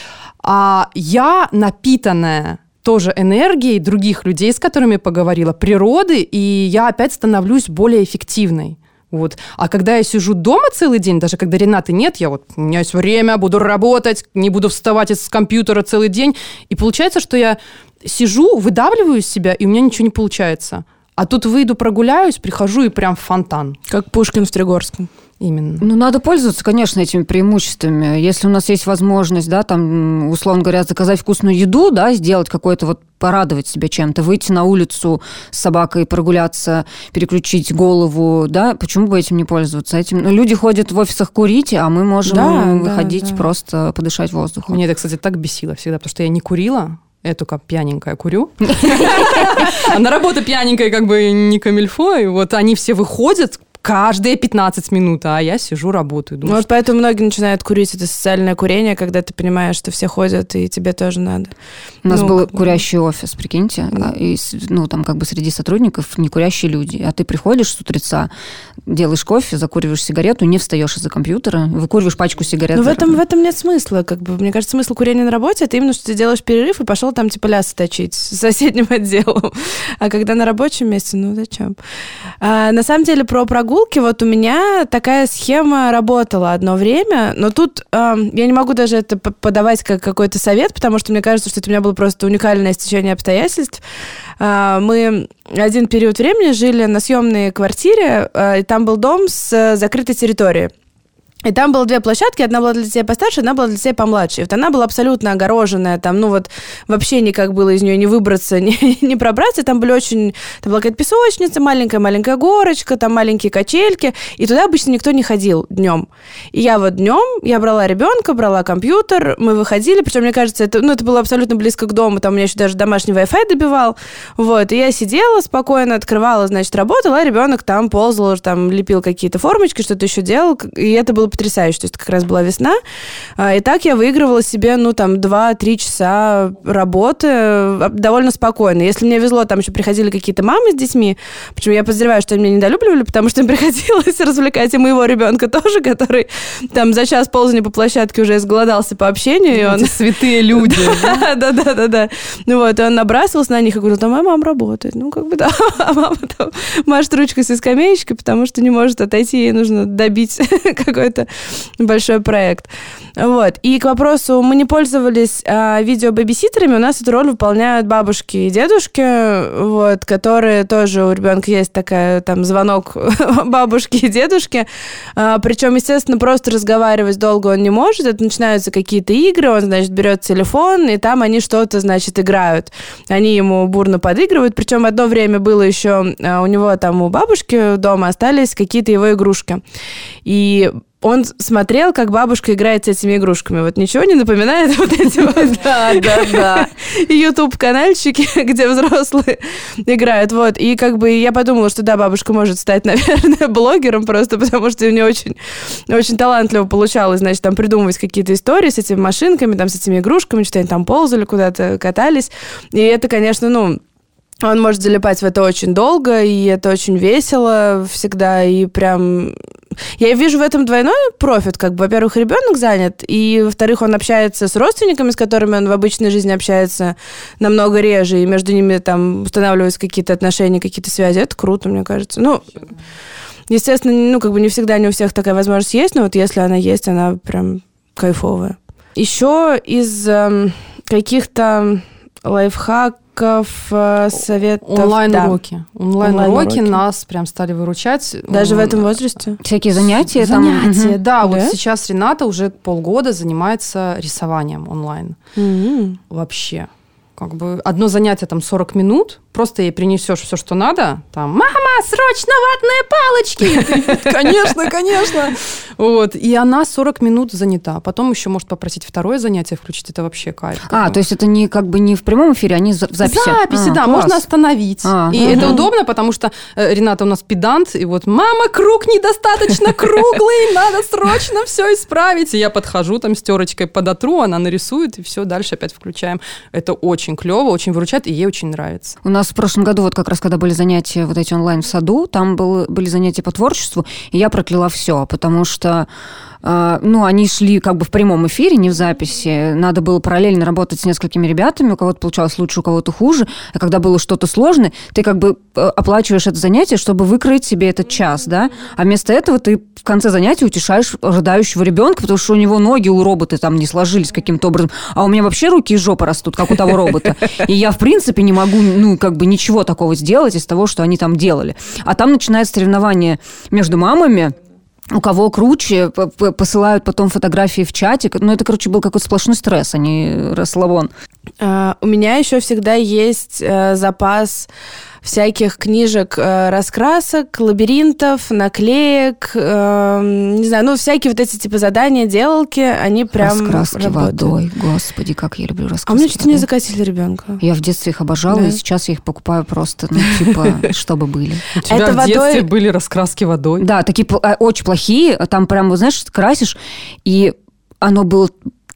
Speaker 3: а я напитанная тоже энергией других людей, с которыми поговорила, природы, и я опять становлюсь более эффективной. Вот. А когда я сижу дома целый день, даже когда Ренаты нет, я вот, у меня есть время, буду работать, не буду вставать из компьютера целый день. И получается, что я сижу, выдавливаю из себя, и у меня ничего не получается. А тут выйду, прогуляюсь, прихожу и прям в фонтан.
Speaker 1: Как Пушкин в Тригорском.
Speaker 3: Именно.
Speaker 2: Ну, надо пользоваться, конечно, этими преимуществами. Если у нас есть возможность, да, там, условно говоря, заказать вкусную еду, да, сделать какой-то вот порадовать себя чем-то, выйти на улицу с собакой, прогуляться, переключить голову, да, почему бы этим не пользоваться? Этим, ну, люди ходят в офисах курить, а мы можем
Speaker 1: Да, да,
Speaker 2: выходить
Speaker 1: да.
Speaker 2: просто подышать воздухом.
Speaker 3: Мне это, кстати, так бесило всегда, потому что я не курила, я только пьяненькая курю. А на работу пьяненькая как бы не камильфо, и вот они все выходят каждые 15 минут, а я сижу, работаю.
Speaker 1: Ну,
Speaker 3: Думаю,
Speaker 1: вот поэтому многие начинают курить. Это социальное курение, когда ты понимаешь, что все ходят, и тебе тоже надо.
Speaker 2: У нас
Speaker 1: Ну,
Speaker 2: был
Speaker 1: как
Speaker 2: курящий офис, прикиньте, а, и, ну, там как бы среди сотрудников не курящие люди. А ты приходишь с утреца, делаешь кофе, закуриваешь сигарету, не встаешь из-за компьютера, выкуриваешь пачку сигарет.
Speaker 1: Ну, в этом, в этом нет смысла. Как бы, мне кажется, смысл курения на работе это именно, что ты делаешь перерыв и пошел там типа лясы точить с соседним отделом. А когда на рабочем месте, ну зачем? А, на самом деле про прогулки вот у меня такая схема работала одно время, но тут ам, я не могу даже это подавать как какой-то совет, потому что мне кажется, что это у меня было просто уникальное стечение обстоятельств. А, мы один период времени жили на съемной квартире, а, и там был дом с э, закрытой территорией. И там было две площадки, одна была для детей постарше, одна была для детей помладше. И вот она была абсолютно огороженная, там, ну вот, вообще никак было из нее не выбраться, не, не пробраться. Там были очень... Там была какая-то песочница, маленькая-маленькая горочка, там маленькие качельки. И туда обычно никто не ходил днем. И я вот днем, я брала ребенка, брала компьютер, мы выходили, причем, мне кажется, это, ну, это было абсолютно близко к дому, там у меня еще даже домашний Wi-Fi добивал. Вот, и я сидела спокойно, открывала, значит, работала, а ребенок там ползал, там лепил какие-то формочки, что-то еще делал, и это было потрясающе, то есть это как раз была весна. А, И так я выигрывала себе, ну, там, 2-3 часа работы э, довольно спокойно. Если мне везло, там еще приходили какие-то мамы с детьми, почему я подозреваю, что они меня недолюбливали, потому что им приходилось развлекать и моего ребенка тоже, который там за час ползания по площадке уже изголодался по общению, и он...
Speaker 3: Святые люди.
Speaker 1: Да, да, да, да, да. Ну вот, и он набрасывался на них и говорил, там моя мама работает. Ну, как бы да, а мама там машет ручкой со скамеечкой, потому что не может отойти, ей нужно добить какое-то какой-то большой проект. Вот. И к вопросу, мы не пользовались а, видео-бэбиситерами, у нас эту роль выполняют бабушки и дедушки, вот, которые тоже у ребенка есть такая там звонок бабушки и дедушки. А, причем, естественно, просто разговаривать долго он не может. Это начинаются какие-то игры, он, значит, берет телефон, и там они что-то, значит, играют. Они ему бурно подыгрывают. Причем одно время было еще а, у него там у бабушки дома остались какие-то его игрушки. И он смотрел, как бабушка играет с этими игрушками. Вот ничего не напоминает вот эти вот...
Speaker 2: Да, да, да.
Speaker 1: YouTube-канальчики, где взрослые играют. Вот. И как бы я подумала, что да, бабушка может стать, наверное, блогером просто, потому что у нее очень, очень талантливо получалось, значит, там придумывать какие-то истории с этими машинками, там, с этими игрушками, что они там ползали куда-то, катались. И это, конечно, ну, он может залипать в это очень долго, и это очень весело всегда, и прям... Я вижу в этом двойной профит, как бы, во-первых, ребенок занят, и, во-вторых, он общается с родственниками, с которыми он в обычной жизни общается намного реже, и между ними там устанавливаются какие-то отношения, какие-то связи. Это круто, мне кажется. Ну, естественно, ну, как бы не всегда, не у всех такая возможность есть, но вот если она есть, она прям кайфовая. Еще из эм, каких-то лайфхак уроков, э, советов.
Speaker 3: Онлайн-уроки. Да. Онлайн-уроки Онлайн нас прям стали выручать.
Speaker 1: Даже в этом возрасте?
Speaker 2: Всякие занятия?
Speaker 3: Занятия, там? да. да. Вот сейчас Рената уже полгода занимается рисованием онлайн.
Speaker 1: Угу.
Speaker 3: Вообще. Как бы одно занятие там 40 минут, просто ей принесешь все, что надо, там, мама, срочно ватные палочки! Конечно, конечно. Вот, и она 40 минут занята. Потом еще может попросить второе занятие включить, это вообще кайф.
Speaker 2: А, то есть это не как бы не в прямом эфире, они в записи?
Speaker 3: Записи, да, можно остановить. А, и это удобно, потому что э, Рената у нас педант, и вот, мама, круг недостаточно круглый, надо срочно все исправить. И я подхожу там с терочкой подотру, она нарисует, и все, дальше опять включаем. Это очень клево, очень выручает, и ей очень нравится.
Speaker 2: У нас в прошлом году, вот как раз когда были занятия вот эти онлайн в саду, там был, были занятия по творчеству, и я прокляла все, потому что ну, они шли как бы в прямом эфире, не в записи. Надо было параллельно работать с несколькими ребятами, у кого-то получалось лучше, у кого-то хуже. А когда было что-то сложное, ты как бы э, оплачиваешь это занятие, чтобы выкроить себе этот час, да? А вместо этого ты в конце занятия утешаешь рыдающего ребенка, потому что у него ноги у робота там не сложились каким-то образом, а у меня вообще руки и жопа растут, как у того робота. И я, в принципе, не могу, ну, как бы ничего такого сделать из того, что они там делали. А там начинается соревнование между мамами, у кого круче, посылают потом фотографии в чатик. Ну, это, короче, был какой-то сплошной стресс, а не расслабон.
Speaker 1: Uh, у меня еще всегда есть uh, запас всяких книжек, э, раскрасок, лабиринтов, наклеек, э, не знаю, ну, всякие вот эти типа задания, делалки, они прям
Speaker 2: Раскраски работают. водой, господи, как я люблю раскраски
Speaker 1: А меня чуть не закатили ребенка.
Speaker 2: Я в детстве их обожала, да. и сейчас я их покупаю просто, ну, типа, чтобы были.
Speaker 3: У тебя Это в водой... детстве были раскраски водой?
Speaker 2: Да, такие э, очень плохие, там прям, знаешь, красишь, и оно было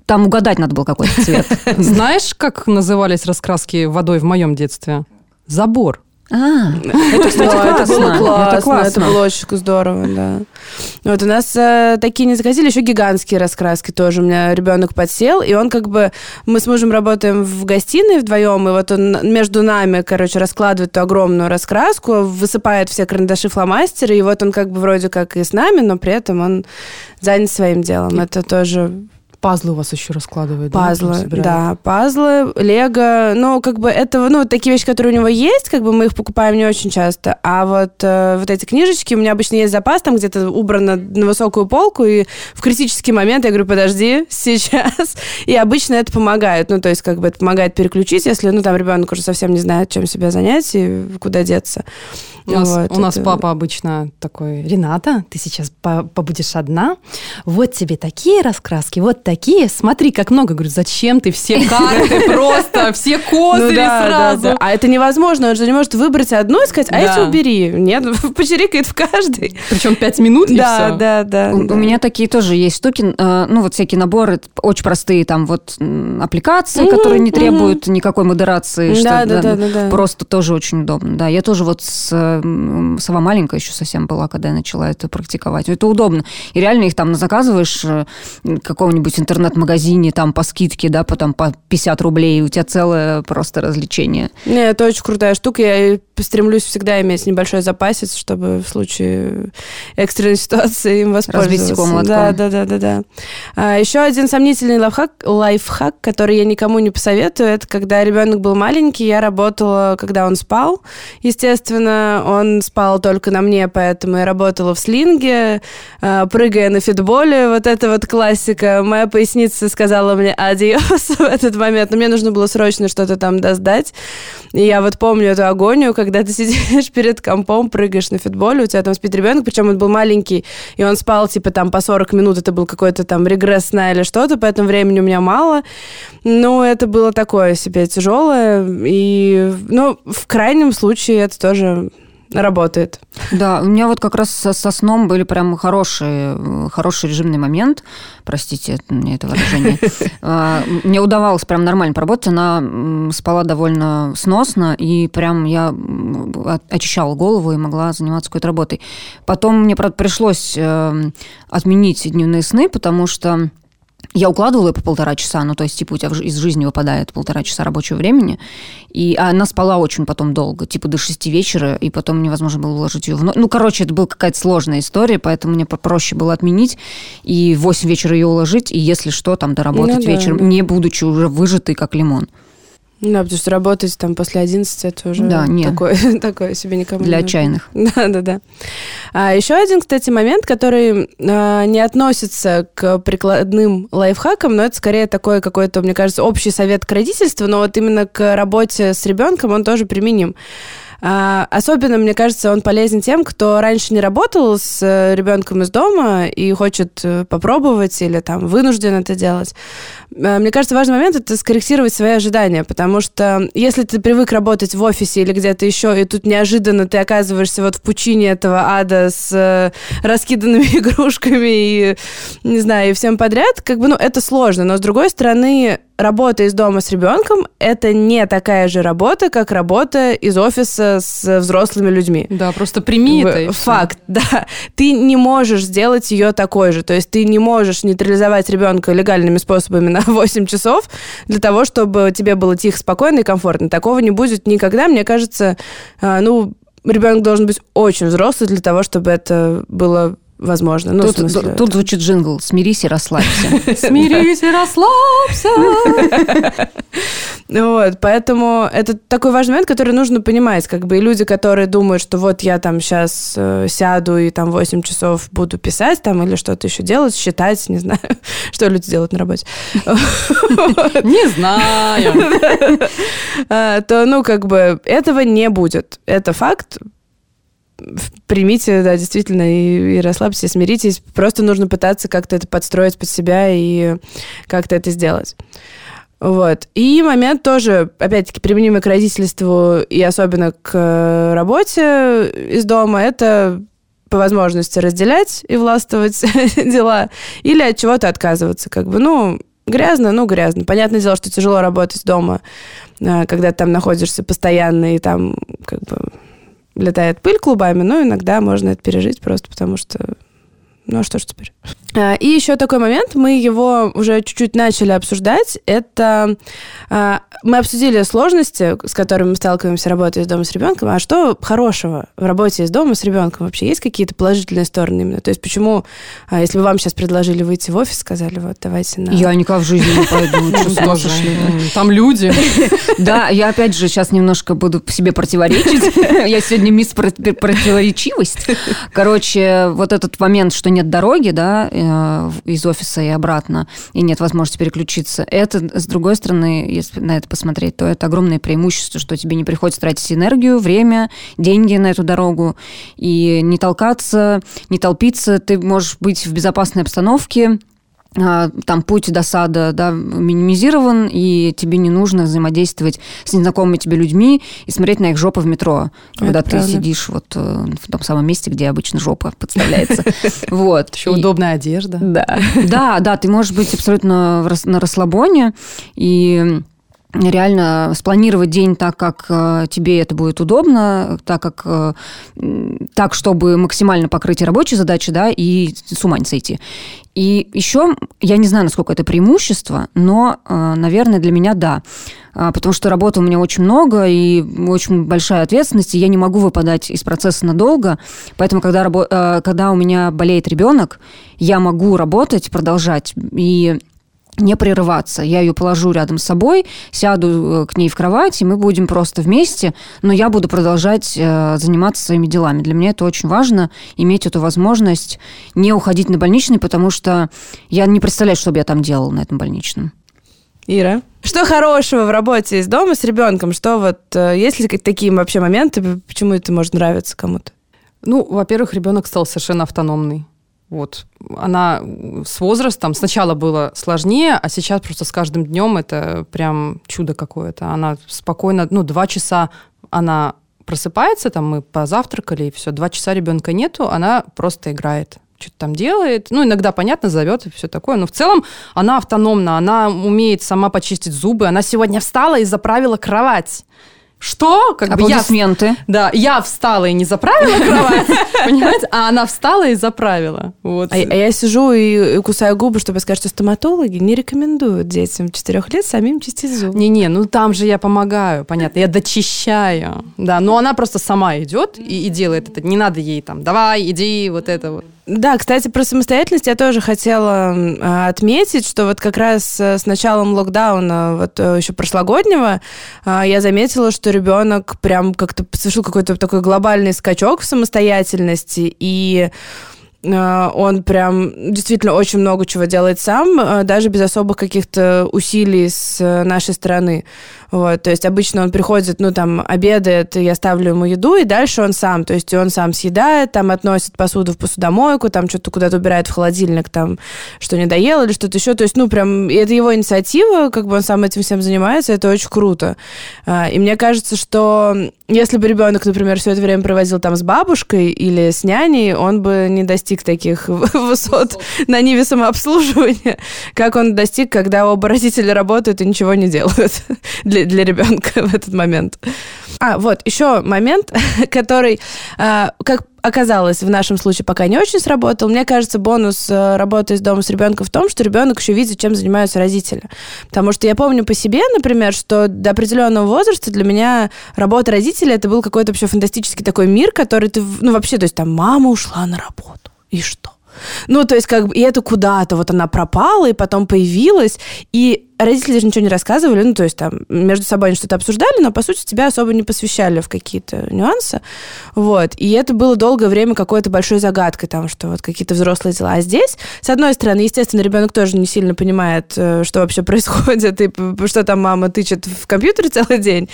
Speaker 2: там угадать надо было какой-то цвет.
Speaker 3: Знаешь, как назывались раскраски водой в моем детстве? Забор.
Speaker 2: А,
Speaker 1: это, кстати, это было классно, это, классно. это было очень здорово, да. Вот у нас э, такие не заказили, еще гигантские раскраски тоже. У меня ребенок подсел, и он как бы... Мы с мужем работаем в гостиной вдвоем, и вот он между нами, короче, раскладывает эту огромную раскраску, высыпает все карандаши, фломастеры, и вот он как бы вроде как и с нами, но при этом он занят своим делом. Это тоже
Speaker 3: Пазлы у вас еще раскладывают,
Speaker 1: пазлы, да? да, пазлы, лего, ну, как бы это, ну, такие вещи, которые у него есть, как бы мы их покупаем не очень часто, а вот, э, вот эти книжечки, у меня обычно есть запас, там где-то убрано на высокую полку, и в критический момент я говорю, подожди, сейчас, и обычно это помогает, ну, то есть, как бы это помогает переключить, если, ну, там ребенок уже совсем не знает, чем себя занять и куда деться.
Speaker 3: У нас, вот, у нас папа обычно такой, Рената, ты сейчас побудешь одна, вот тебе такие раскраски, вот такие, смотри, как много. Говорю, зачем ты все карты просто, все козыри ну сразу?
Speaker 1: А это невозможно, он же не может выбрать одну и сказать, а эти убери. Нет, почерикает в каждой.
Speaker 3: Причем пять минут и
Speaker 1: Да, да, да.
Speaker 2: У меня такие тоже есть штуки, э, ну вот всякие наборы, очень простые, там вот аппликации, которые не требуют никакой модерации. Да, да, да. Просто тоже очень удобно. Да, я тоже вот с сова маленькая еще совсем была, когда я начала это практиковать. Это удобно. И реально их там заказываешь э, какого-нибудь каком-нибудь интернет-магазине там по скидке, да, по, там, по 50 рублей, у тебя целое просто развлечение.
Speaker 1: Не, это очень крутая штука. Я стремлюсь всегда иметь небольшой запасец, чтобы в случае экстренной ситуации им воспользоваться.
Speaker 2: Разбить
Speaker 1: Да, да, да, да, да. А, еще один сомнительный лайфхак, лайфхак, который я никому не посоветую, это когда ребенок был маленький, я работала, когда он спал. Естественно, он спал только на мне, поэтому я работала в слинге, а, прыгая на фитболе. Вот это вот классика. Моя поясница сказала мне адиос в этот момент, но мне нужно было срочно что-то там доздать. И я вот помню эту агонию, когда ты сидишь перед компом, прыгаешь на фитболе, у тебя там спит ребенок, причем он был маленький, и он спал типа там по 40 минут, это был какой-то там регресс сна или что-то, поэтому времени у меня мало. Но это было такое себе тяжелое. И, ну, в крайнем случае это тоже работает.
Speaker 2: Да, у меня вот как раз со, со сном были прям хорошие, хороший режимный момент. Простите мне это выражение. А, мне удавалось прям нормально поработать. Она спала довольно сносно, и прям я очищала голову и могла заниматься какой-то работой. Потом мне, правда, пришлось э, отменить дневные сны, потому что я укладывала ее по полтора часа, ну, то есть, типа, у тебя из жизни выпадает полтора часа рабочего времени, и она спала очень потом долго, типа, до шести вечера, и потом невозможно было уложить ее в ночь. Ну, короче, это была какая-то сложная история, поэтому мне проще было отменить и в восемь вечера ее уложить, и если что, там, доработать ну, да. вечером, не будучи уже выжатой, как лимон.
Speaker 1: Да, потому что работать там после 11 это уже да, нет. Такое, такое себе никому
Speaker 2: Для не отчаянных.
Speaker 1: Да, да, да. А еще один, кстати, момент, который а, не относится к прикладным лайфхакам, но это скорее такой какой-то, мне кажется, общий совет к родительству, но вот именно к работе с ребенком он тоже применим. А, особенно, мне кажется, он полезен тем, кто раньше не работал с э, ребенком из дома и хочет э, попробовать или там вынужден это делать. А, мне кажется, важный момент это скорректировать свои ожидания, потому что если ты привык работать в офисе или где-то еще, и тут неожиданно ты оказываешься вот в пучине этого ада с э, раскиданными игрушками и, не знаю, и всем подряд, как бы, ну, это сложно. Но, с другой стороны, работа из дома с ребенком – это не такая же работа, как работа из офиса с взрослыми людьми.
Speaker 3: Да, просто прими это.
Speaker 1: Факт, да. Ты не можешь сделать ее такой же. То есть ты не можешь нейтрализовать ребенка легальными способами на 8 часов для того, чтобы тебе было тихо, спокойно и комфортно. Такого не будет никогда. Мне кажется, а, ну, ребенок должен быть очень взрослый для того, чтобы это было возможно. Ну,
Speaker 2: тут, смысле, тут звучит джингл «Смирись и расслабься».
Speaker 3: Смирись и расслабься.
Speaker 1: Вот, поэтому это такой важный момент, который нужно понимать. Как бы и люди, которые думают, что вот я там сейчас э, сяду и там 8 часов буду писать там или что-то еще делать, считать, не знаю, что люди делают на работе.
Speaker 3: Не знаю.
Speaker 1: А, то, ну, как бы этого не будет. Это факт примите, да, действительно, и, и расслабьтесь, смиритесь. Просто нужно пытаться как-то это подстроить под себя и как-то это сделать. Вот. И момент тоже, опять-таки, применимый к родительству и особенно к работе из дома, это по возможности разделять и властвовать дела или от чего-то отказываться. Как бы, ну, грязно, ну, грязно. Понятное дело, что тяжело работать дома, а, когда ты там находишься постоянно и там как бы летает пыль клубами, но иногда можно это пережить просто потому что ну а что ж теперь? А, и еще такой момент, мы его уже чуть-чуть начали обсуждать. Это а, мы обсудили сложности, с которыми мы сталкиваемся, работая из дома с ребенком. А что хорошего в работе из дома с ребенком? Вообще есть какие-то положительные стороны именно? То есть почему, а, если бы вам сейчас предложили выйти в офис, сказали, вот давайте на...
Speaker 2: Я никак в жизни не пойду.
Speaker 3: Там люди.
Speaker 2: Да, я опять же сейчас немножко буду себе противоречить. Я сегодня мисс противоречивость. Короче, вот этот момент, что нет дороги, да, э, из офиса и обратно, и нет возможности переключиться, это, с другой стороны, если на это посмотреть, то это огромное преимущество, что тебе не приходится тратить энергию, время, деньги на эту дорогу, и не толкаться, не толпиться, ты можешь быть в безопасной обстановке, там путь до сада да, минимизирован, и тебе не нужно взаимодействовать с незнакомыми тебе людьми и смотреть на их жопы в метро, когда Это ты правда. сидишь вот э, в том самом месте, где обычно жопа подставляется. Вот.
Speaker 3: Еще удобная одежда.
Speaker 2: Да. Да, да, ты можешь быть абсолютно на расслабоне, и реально спланировать день так, как э, тебе это будет удобно, так, как, э, так, чтобы максимально покрыть рабочие задачи, да, и с ума не сойти. И еще, я не знаю, насколько это преимущество, но, э, наверное, для меня да. А, потому что работы у меня очень много и очень большая ответственность, и я не могу выпадать из процесса надолго. Поэтому, когда, когда у меня болеет ребенок, я могу работать, продолжать. И не прерываться. Я ее положу рядом с собой, сяду э, к ней в кровать, и мы будем просто вместе, но я буду продолжать э, заниматься своими делами. Для меня это очень важно, иметь эту возможность не уходить на больничный, потому что я не представляю, что бы я там делала на этом больничном.
Speaker 1: Ира? Что хорошего в работе из дома с ребенком? Что вот, э, есть ли такие вообще моменты, почему это может нравиться кому-то?
Speaker 3: Ну, во-первых, ребенок стал совершенно автономный. Вот. Она с возрастом сначала было сложнее, а сейчас просто с каждым днем это прям чудо какое-то. Она спокойно, ну, два часа она просыпается, там мы позавтракали, и все, два часа ребенка нету, она просто играет что-то там делает. Ну, иногда, понятно, зовет и все такое. Но в целом она автономна, она умеет сама почистить зубы. Она сегодня встала и заправила кровать что?
Speaker 2: Как Аплодисменты.
Speaker 3: Бы я, да, я встала и не заправила кровать, понимаете? А она встала и заправила. Вот.
Speaker 1: А, а я сижу и, и кусаю губы, чтобы сказать, что стоматологи не рекомендуют детям четырех лет самим чистить зубы.
Speaker 3: Не-не, ну там же я помогаю, понятно, я дочищаю. Да, но она просто сама идет и, и делает это. Не надо ей там, давай, иди, вот это вот.
Speaker 1: Да, кстати, про самостоятельность я тоже хотела э, отметить, что вот как раз э, с началом локдауна, вот э, еще прошлогоднего, э, я заметила, что ребенок прям как-то совершил какой-то такой глобальный скачок в самостоятельности, и Э, он прям действительно очень много чего делает сам, даже без особых каких-то усилий с нашей стороны. Вот, то есть обычно он приходит, ну, там, обедает, я ставлю ему еду, и дальше он сам, то есть он сам съедает, там, относит посуду в посудомойку, там, что-то куда-то убирает в холодильник, там, что не доел или что-то еще, то есть, ну, прям, это его инициатива, как бы он сам этим всем занимается, это очень круто. И мне кажется, что если бы ребенок, например, все это время проводил там с бабушкой или с няней, он бы не достиг таких высот. на ниве самообслуживания, как он достиг, когда оба родителя работают и ничего не делают. Для, для ребенка в этот момент. А, вот, еще момент, который, а, как оказалось, в нашем случае пока не очень сработал. Мне кажется, бонус э, работы из дома с ребенком в том, что ребенок еще видит, чем занимаются родители. Потому что я помню по себе, например, что до определенного возраста для меня работа родителя это был какой-то вообще фантастический такой мир, который ты, ну вообще, то есть там мама ушла на работу, и что? Ну, то есть, как бы, и это куда-то, вот она пропала, и потом появилась, и родители даже ничего не рассказывали, ну, то есть там между собой они что-то обсуждали, но, по сути, тебя особо не посвящали в какие-то нюансы, вот, и это было долгое время какой-то большой загадкой, там, что вот какие-то взрослые дела. А здесь, с одной стороны, естественно, ребенок тоже не сильно понимает, э, что вообще происходит, и что там мама тычет в компьютере целый день,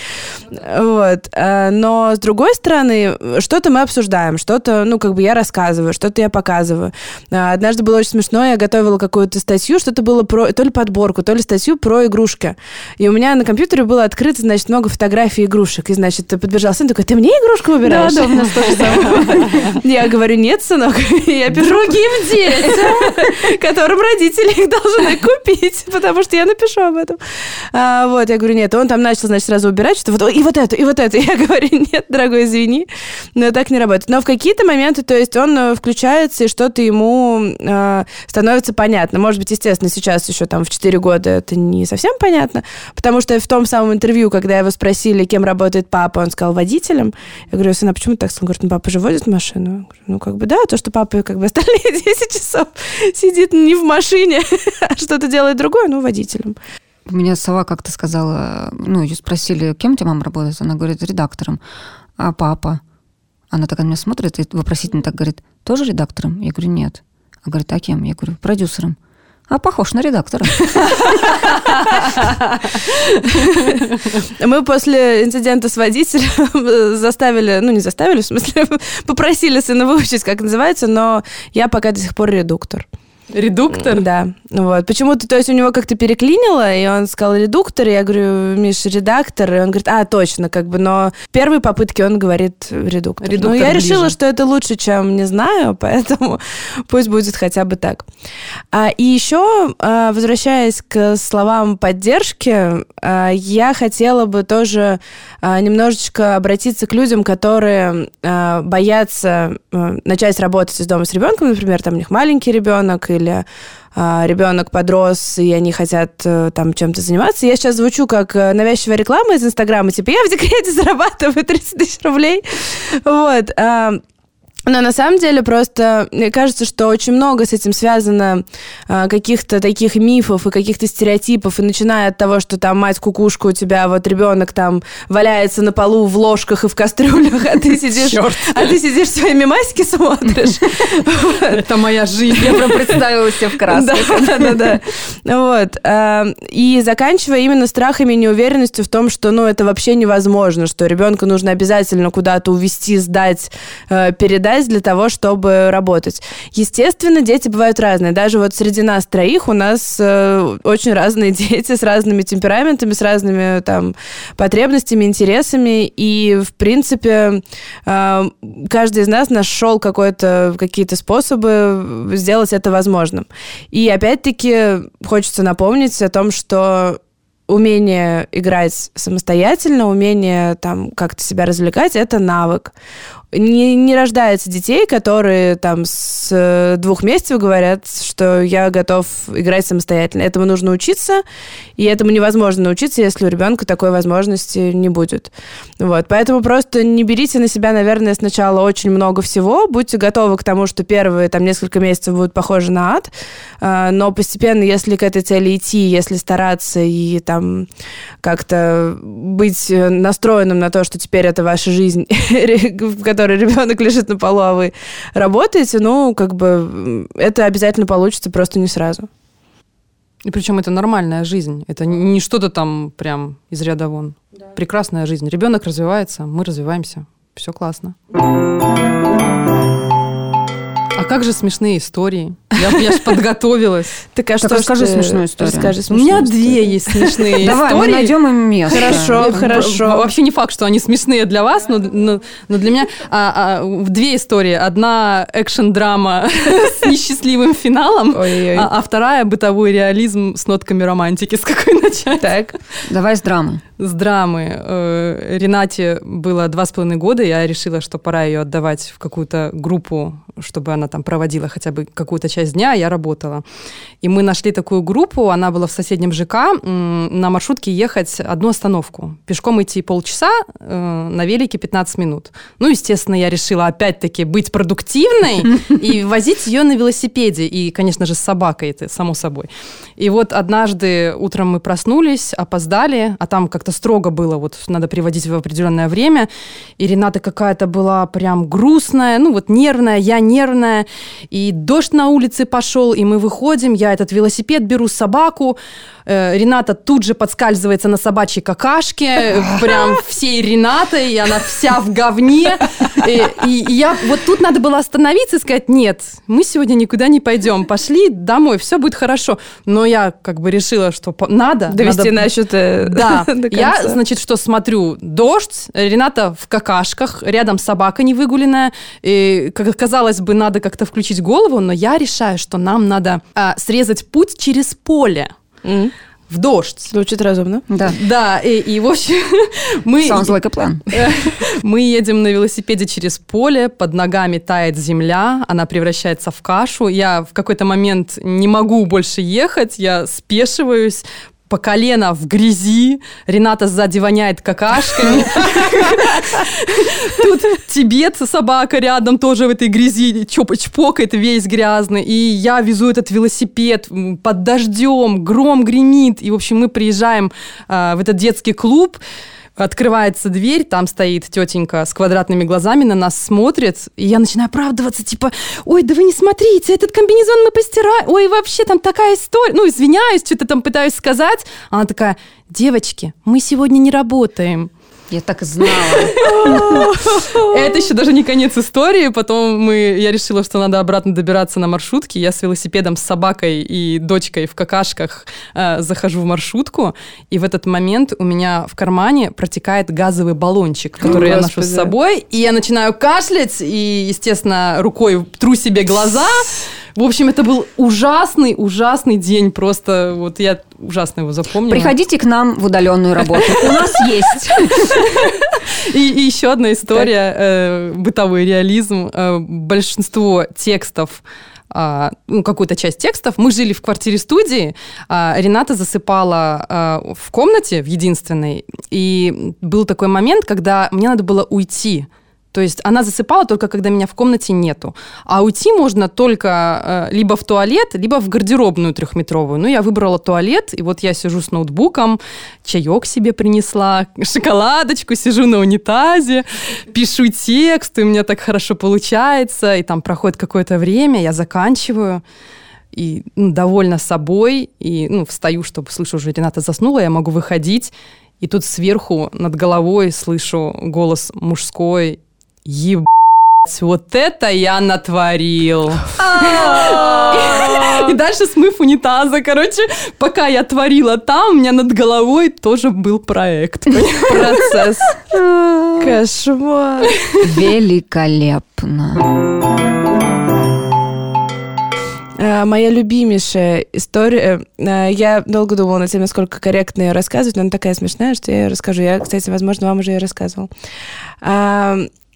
Speaker 1: вот, э, но, с другой стороны, что-то мы обсуждаем, что-то, ну, как бы я рассказываю, что-то я показываю. Э, однажды было очень смешно, я готовила какую-то статью, что-то было про, то ли подборку, то ли статью про игрушки. И у меня на компьютере было открыто, значит, много фотографий игрушек. И, значит, подбежал сын такой, ты мне игрушку выбираешь?
Speaker 2: Да, да, у нас тоже самое.
Speaker 1: Я говорю, нет, сынок, я пишу...
Speaker 2: Другим детям,
Speaker 1: которым родители их должны купить, потому что я напишу об этом. А, вот, я говорю, нет. Он там начал, значит, сразу убирать, что вот, и вот это, и вот это. Я говорю, нет, дорогой, извини, но так не работает. Но в какие-то моменты, то есть он э, включается, и что-то ему э, становится понятно. Может быть, естественно, сейчас еще там в 4 года это не совсем понятно, потому что в том самом интервью, когда его спросили, кем работает папа, он сказал водителем. Я говорю, сын, почему так? Он говорит, ну папа же водит машину. Я говорю, ну как бы да, то, что папа как бы остальные 10 часов сидит не в машине, а что-то делает другое, ну водителем.
Speaker 2: У меня сова как-то сказала, ну, ее спросили, кем у тебя мама работает? Она говорит, редактором. А папа? Она так на меня смотрит и вопросительно так говорит, тоже редактором? Я говорю, нет. А говорит, а кем? Я говорю, продюсером. А похож на редактора.
Speaker 1: Мы после инцидента с водителем заставили, ну не заставили, в смысле, попросили сына выучить, как называется, но я пока до сих пор редуктор.
Speaker 3: Редуктор?
Speaker 1: Да. Вот. Почему-то, то есть у него как-то переклинило, и он сказал редуктор, и я говорю, Миша, редактор, и он говорит, а, точно, как бы, но в первой попытке он говорит редуктор.
Speaker 3: Редуктор
Speaker 1: ну, я
Speaker 3: ближе.
Speaker 1: решила, что это лучше, чем не знаю, поэтому пусть будет хотя бы так. А, и еще, а, возвращаясь к словам поддержки, а, я хотела бы тоже а, немножечко обратиться к людям, которые а, боятся а, начать работать из дома с ребенком, например, там у них маленький ребенок или а, ребенок подрос, и они хотят э, там чем-то заниматься. Я сейчас звучу как э, навязчивая реклама из Инстаграма, типа я в декрете зарабатываю 30 тысяч рублей. Вот. Но на самом деле просто мне кажется, что очень много с этим связано а, каких-то таких мифов и каких-то стереотипов, и начиная от того, что там мать кукушка у тебя, вот ребенок там валяется на полу в ложках и в кастрюлях, а ты сидишь, а ты сидишь свои мемасики смотришь.
Speaker 3: Это моя жизнь.
Speaker 2: Я прям представила себя в красках.
Speaker 1: Да, да, да. Вот. а, И заканчивая именно страхами и неуверенностью в том, что, ну, это вообще невозможно, что ребенка нужно обязательно куда-то увести, сдать, э, передать для того, чтобы работать. Естественно, дети бывают разные. Даже вот среди нас троих у нас э, очень разные дети с разными темпераментами, с разными там потребностями, интересами. И, в принципе, э, каждый из нас нашел какие-то способы сделать это возможным. И опять-таки хочется напомнить о том, что умение играть самостоятельно, умение там как-то себя развлекать, это навык. Не, не рождается детей, которые там с э, двух месяцев говорят, что я готов играть самостоятельно. Этому нужно учиться, и этому невозможно научиться, если у ребенка такой возможности не будет. Вот. Поэтому просто не берите на себя, наверное, сначала очень много всего, будьте готовы к тому, что первые там несколько месяцев будут похожи на ад, а, но постепенно, если к этой цели идти, если стараться и там как-то быть э, настроенным на то, что теперь это ваша жизнь, в которой ребенок лежит на полу, а вы работаете, ну, как бы это обязательно получится, просто не сразу.
Speaker 3: И причем это нормальная жизнь. Это не что-то там прям из ряда вон. Прекрасная жизнь. Ребенок развивается, мы развиваемся. Все классно. Как же смешные истории? Я, я ж подготовилась.
Speaker 1: Так, а
Speaker 2: Так
Speaker 1: что
Speaker 2: расскажи
Speaker 1: ты-
Speaker 2: смешную историю.
Speaker 1: Расскажи
Speaker 3: У меня две есть смешные
Speaker 2: Давай, мы
Speaker 3: истории.
Speaker 2: найдем им место.
Speaker 1: Хорошо, хорошо.
Speaker 3: Вообще не факт, что они смешные для вас, но, но- но для меня а, а, две истории. Одна экшен-драма с несчастливым финалом, а, а вторая бытовой реализм с нотками романтики. С какой начать?
Speaker 1: Так.
Speaker 2: Давай с драмы.
Speaker 3: С драмы. Э, Ренате было два с половиной года, я решила, что пора ее отдавать в какую-то группу, чтобы она там проводила хотя бы какую-то часть дня, я работала. И мы нашли такую группу, она была в соседнем ЖК, на маршрутке ехать одну остановку. Пешком идти полчаса, э, на велике 15 минут. Ну, естественно, я решила опять-таки быть продуктивной и возить ее на велосипеде. И, конечно же, с собакой, это само собой. И вот однажды утром мы проснулись, опоздали, а там как-то строго было, вот надо приводить в определенное время. И Рената какая-то была прям грустная, ну вот нервная, я нервная. И дождь на улице пошел, и мы выходим, я этот велосипед беру, собаку. Э, Рената тут же подскальзывается на собачьей какашке, прям всей Ренатой, и она вся в говне. И, и я вот тут надо было остановиться и сказать, нет, мы сегодня никуда не пойдем, пошли домой, все будет хорошо. Но я как бы решила, что надо.
Speaker 1: Довести
Speaker 3: надо-
Speaker 1: насчет э,
Speaker 3: да,
Speaker 1: до
Speaker 3: я, значит, что смотрю, дождь, Рената в какашках, рядом собака невыгуленная. И, как казалось бы, надо как-то включить голову, но я решаю, что нам надо а, срезать путь через поле
Speaker 1: М,
Speaker 3: в дождь.
Speaker 1: Звучит разумно.
Speaker 2: Да.
Speaker 3: Да, и, и, в общем, мы,
Speaker 2: Sounds like a plan.
Speaker 3: мы едем на велосипеде через поле, под ногами тает земля, она превращается в кашу. Я в какой-то момент не могу больше ехать, я спешиваюсь, по колено в грязи, Рената сзади воняет какашкой. Тут Тибет, собака рядом тоже в этой грязи чпокает весь грязный. И я везу этот велосипед под дождем, гром гремит. И, в общем, мы приезжаем а, в этот детский клуб, Открывается дверь, там стоит тетенька с квадратными глазами, на нас смотрит, и я начинаю оправдываться, типа, ой, да вы не смотрите, этот комбинезон мы постираем, ой, вообще там такая история, ну, извиняюсь, что-то там пытаюсь сказать. Она такая, девочки, мы сегодня не работаем.
Speaker 2: Я так и знала.
Speaker 3: Это еще даже не конец истории. Потом мы, я решила, что надо обратно добираться на маршрутке. Я с велосипедом, с собакой и дочкой в какашках э, захожу в маршрутку. И в этот момент у меня в кармане протекает газовый баллончик, который я ношу с собой. И я начинаю кашлять и, естественно, рукой тру себе глаза. В общем, это был ужасный, ужасный день. Просто вот я ужасно его запомнила.
Speaker 2: Приходите к нам в удаленную работу. У нас есть.
Speaker 3: И, еще одна история, э, бытовой реализм. Э, большинство текстов а, ну, какую-то часть текстов. Мы жили в квартире-студии, а, Рената засыпала а, в комнате, в единственной, и был такой момент, когда мне надо было уйти то есть она засыпала только, когда меня в комнате нету. А уйти можно только э, либо в туалет, либо в гардеробную трехметровую. Ну, я выбрала туалет, и вот я сижу с ноутбуком, чаек себе принесла, шоколадочку, сижу на унитазе, пишу текст, и у меня так хорошо получается, и там проходит какое-то время, я заканчиваю и ну, довольна собой, и ну, встаю, чтобы слышу, уже Рената заснула, я могу выходить, и тут сверху над головой слышу голос мужской, ебать, вот это я натворил. И дальше смыв унитаза, короче, пока я творила там, у меня над головой тоже был проект.
Speaker 1: Процесс. Кошмар.
Speaker 2: Великолепно.
Speaker 1: А, моя любимейшая история. А, я долго думала над тем, насколько корректно ее рассказывать, но она такая смешная, что я ее расскажу. Я, кстати, возможно, вам уже ее рассказывала.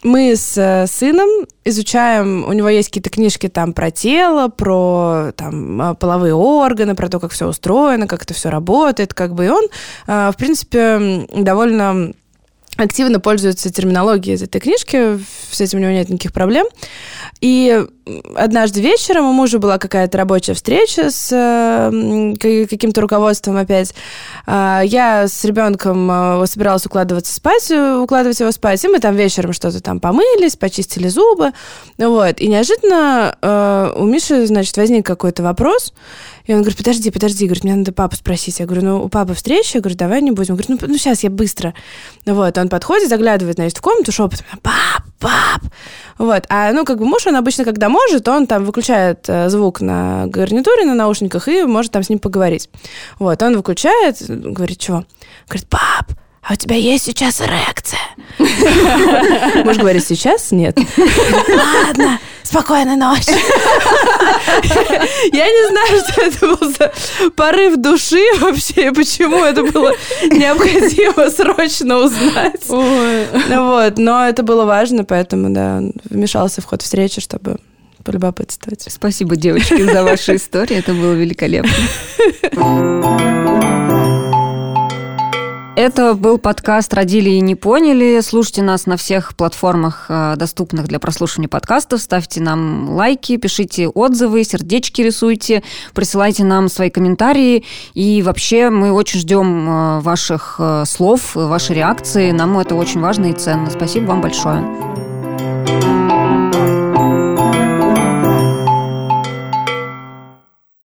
Speaker 1: А, мы с э, сыном изучаем, у него есть какие-то книжки там про тело, про там э, половые органы, про то, как все устроено, как это все работает, как бы. И он, э, в принципе, довольно активно пользуется терминологией из этой книжки, с этим у него нет никаких проблем. И однажды вечером у мужа была какая-то рабочая встреча с э, каким-то руководством опять. Э, я с ребенком э, собиралась укладываться спать, укладывать его спать, и мы там вечером что-то там помылись, почистили зубы. Вот. И неожиданно э, у Миши, значит, возник какой-то вопрос, и он говорит, подожди, подожди, говорит, мне надо папу спросить. Я говорю, ну, у папы встреча, я говорю, давай не будем. Он говорит, ну, ну сейчас я быстро. Вот, он подходит, заглядывает, значит, в комнату шепотом, пап, пап. Вот, а, ну, как бы муж, он обычно, когда может, он там выключает э, звук на гарнитуре, на наушниках, и может там с ним поговорить. Вот, он выключает, говорит, что? Говорит, пап, а у тебя есть сейчас эрекция? Муж говорит, сейчас нет. Ладно, спокойной ночи. Я не знаю, что это был за порыв души вообще, почему это было необходимо срочно узнать. Вот, но это было важно, поэтому, да, вмешался в ход встречи, чтобы полюбопытствовать.
Speaker 2: Спасибо, девочки, за вашу историю. Это было великолепно. Это был подкаст «Родили и не поняли». Слушайте нас на всех платформах, э, доступных для прослушивания подкастов. Ставьте нам лайки, пишите отзывы, сердечки рисуйте, присылайте нам свои комментарии. И вообще мы очень ждем э, ваших э, слов, вашей реакции. Нам это очень важно и ценно. Спасибо вам большое.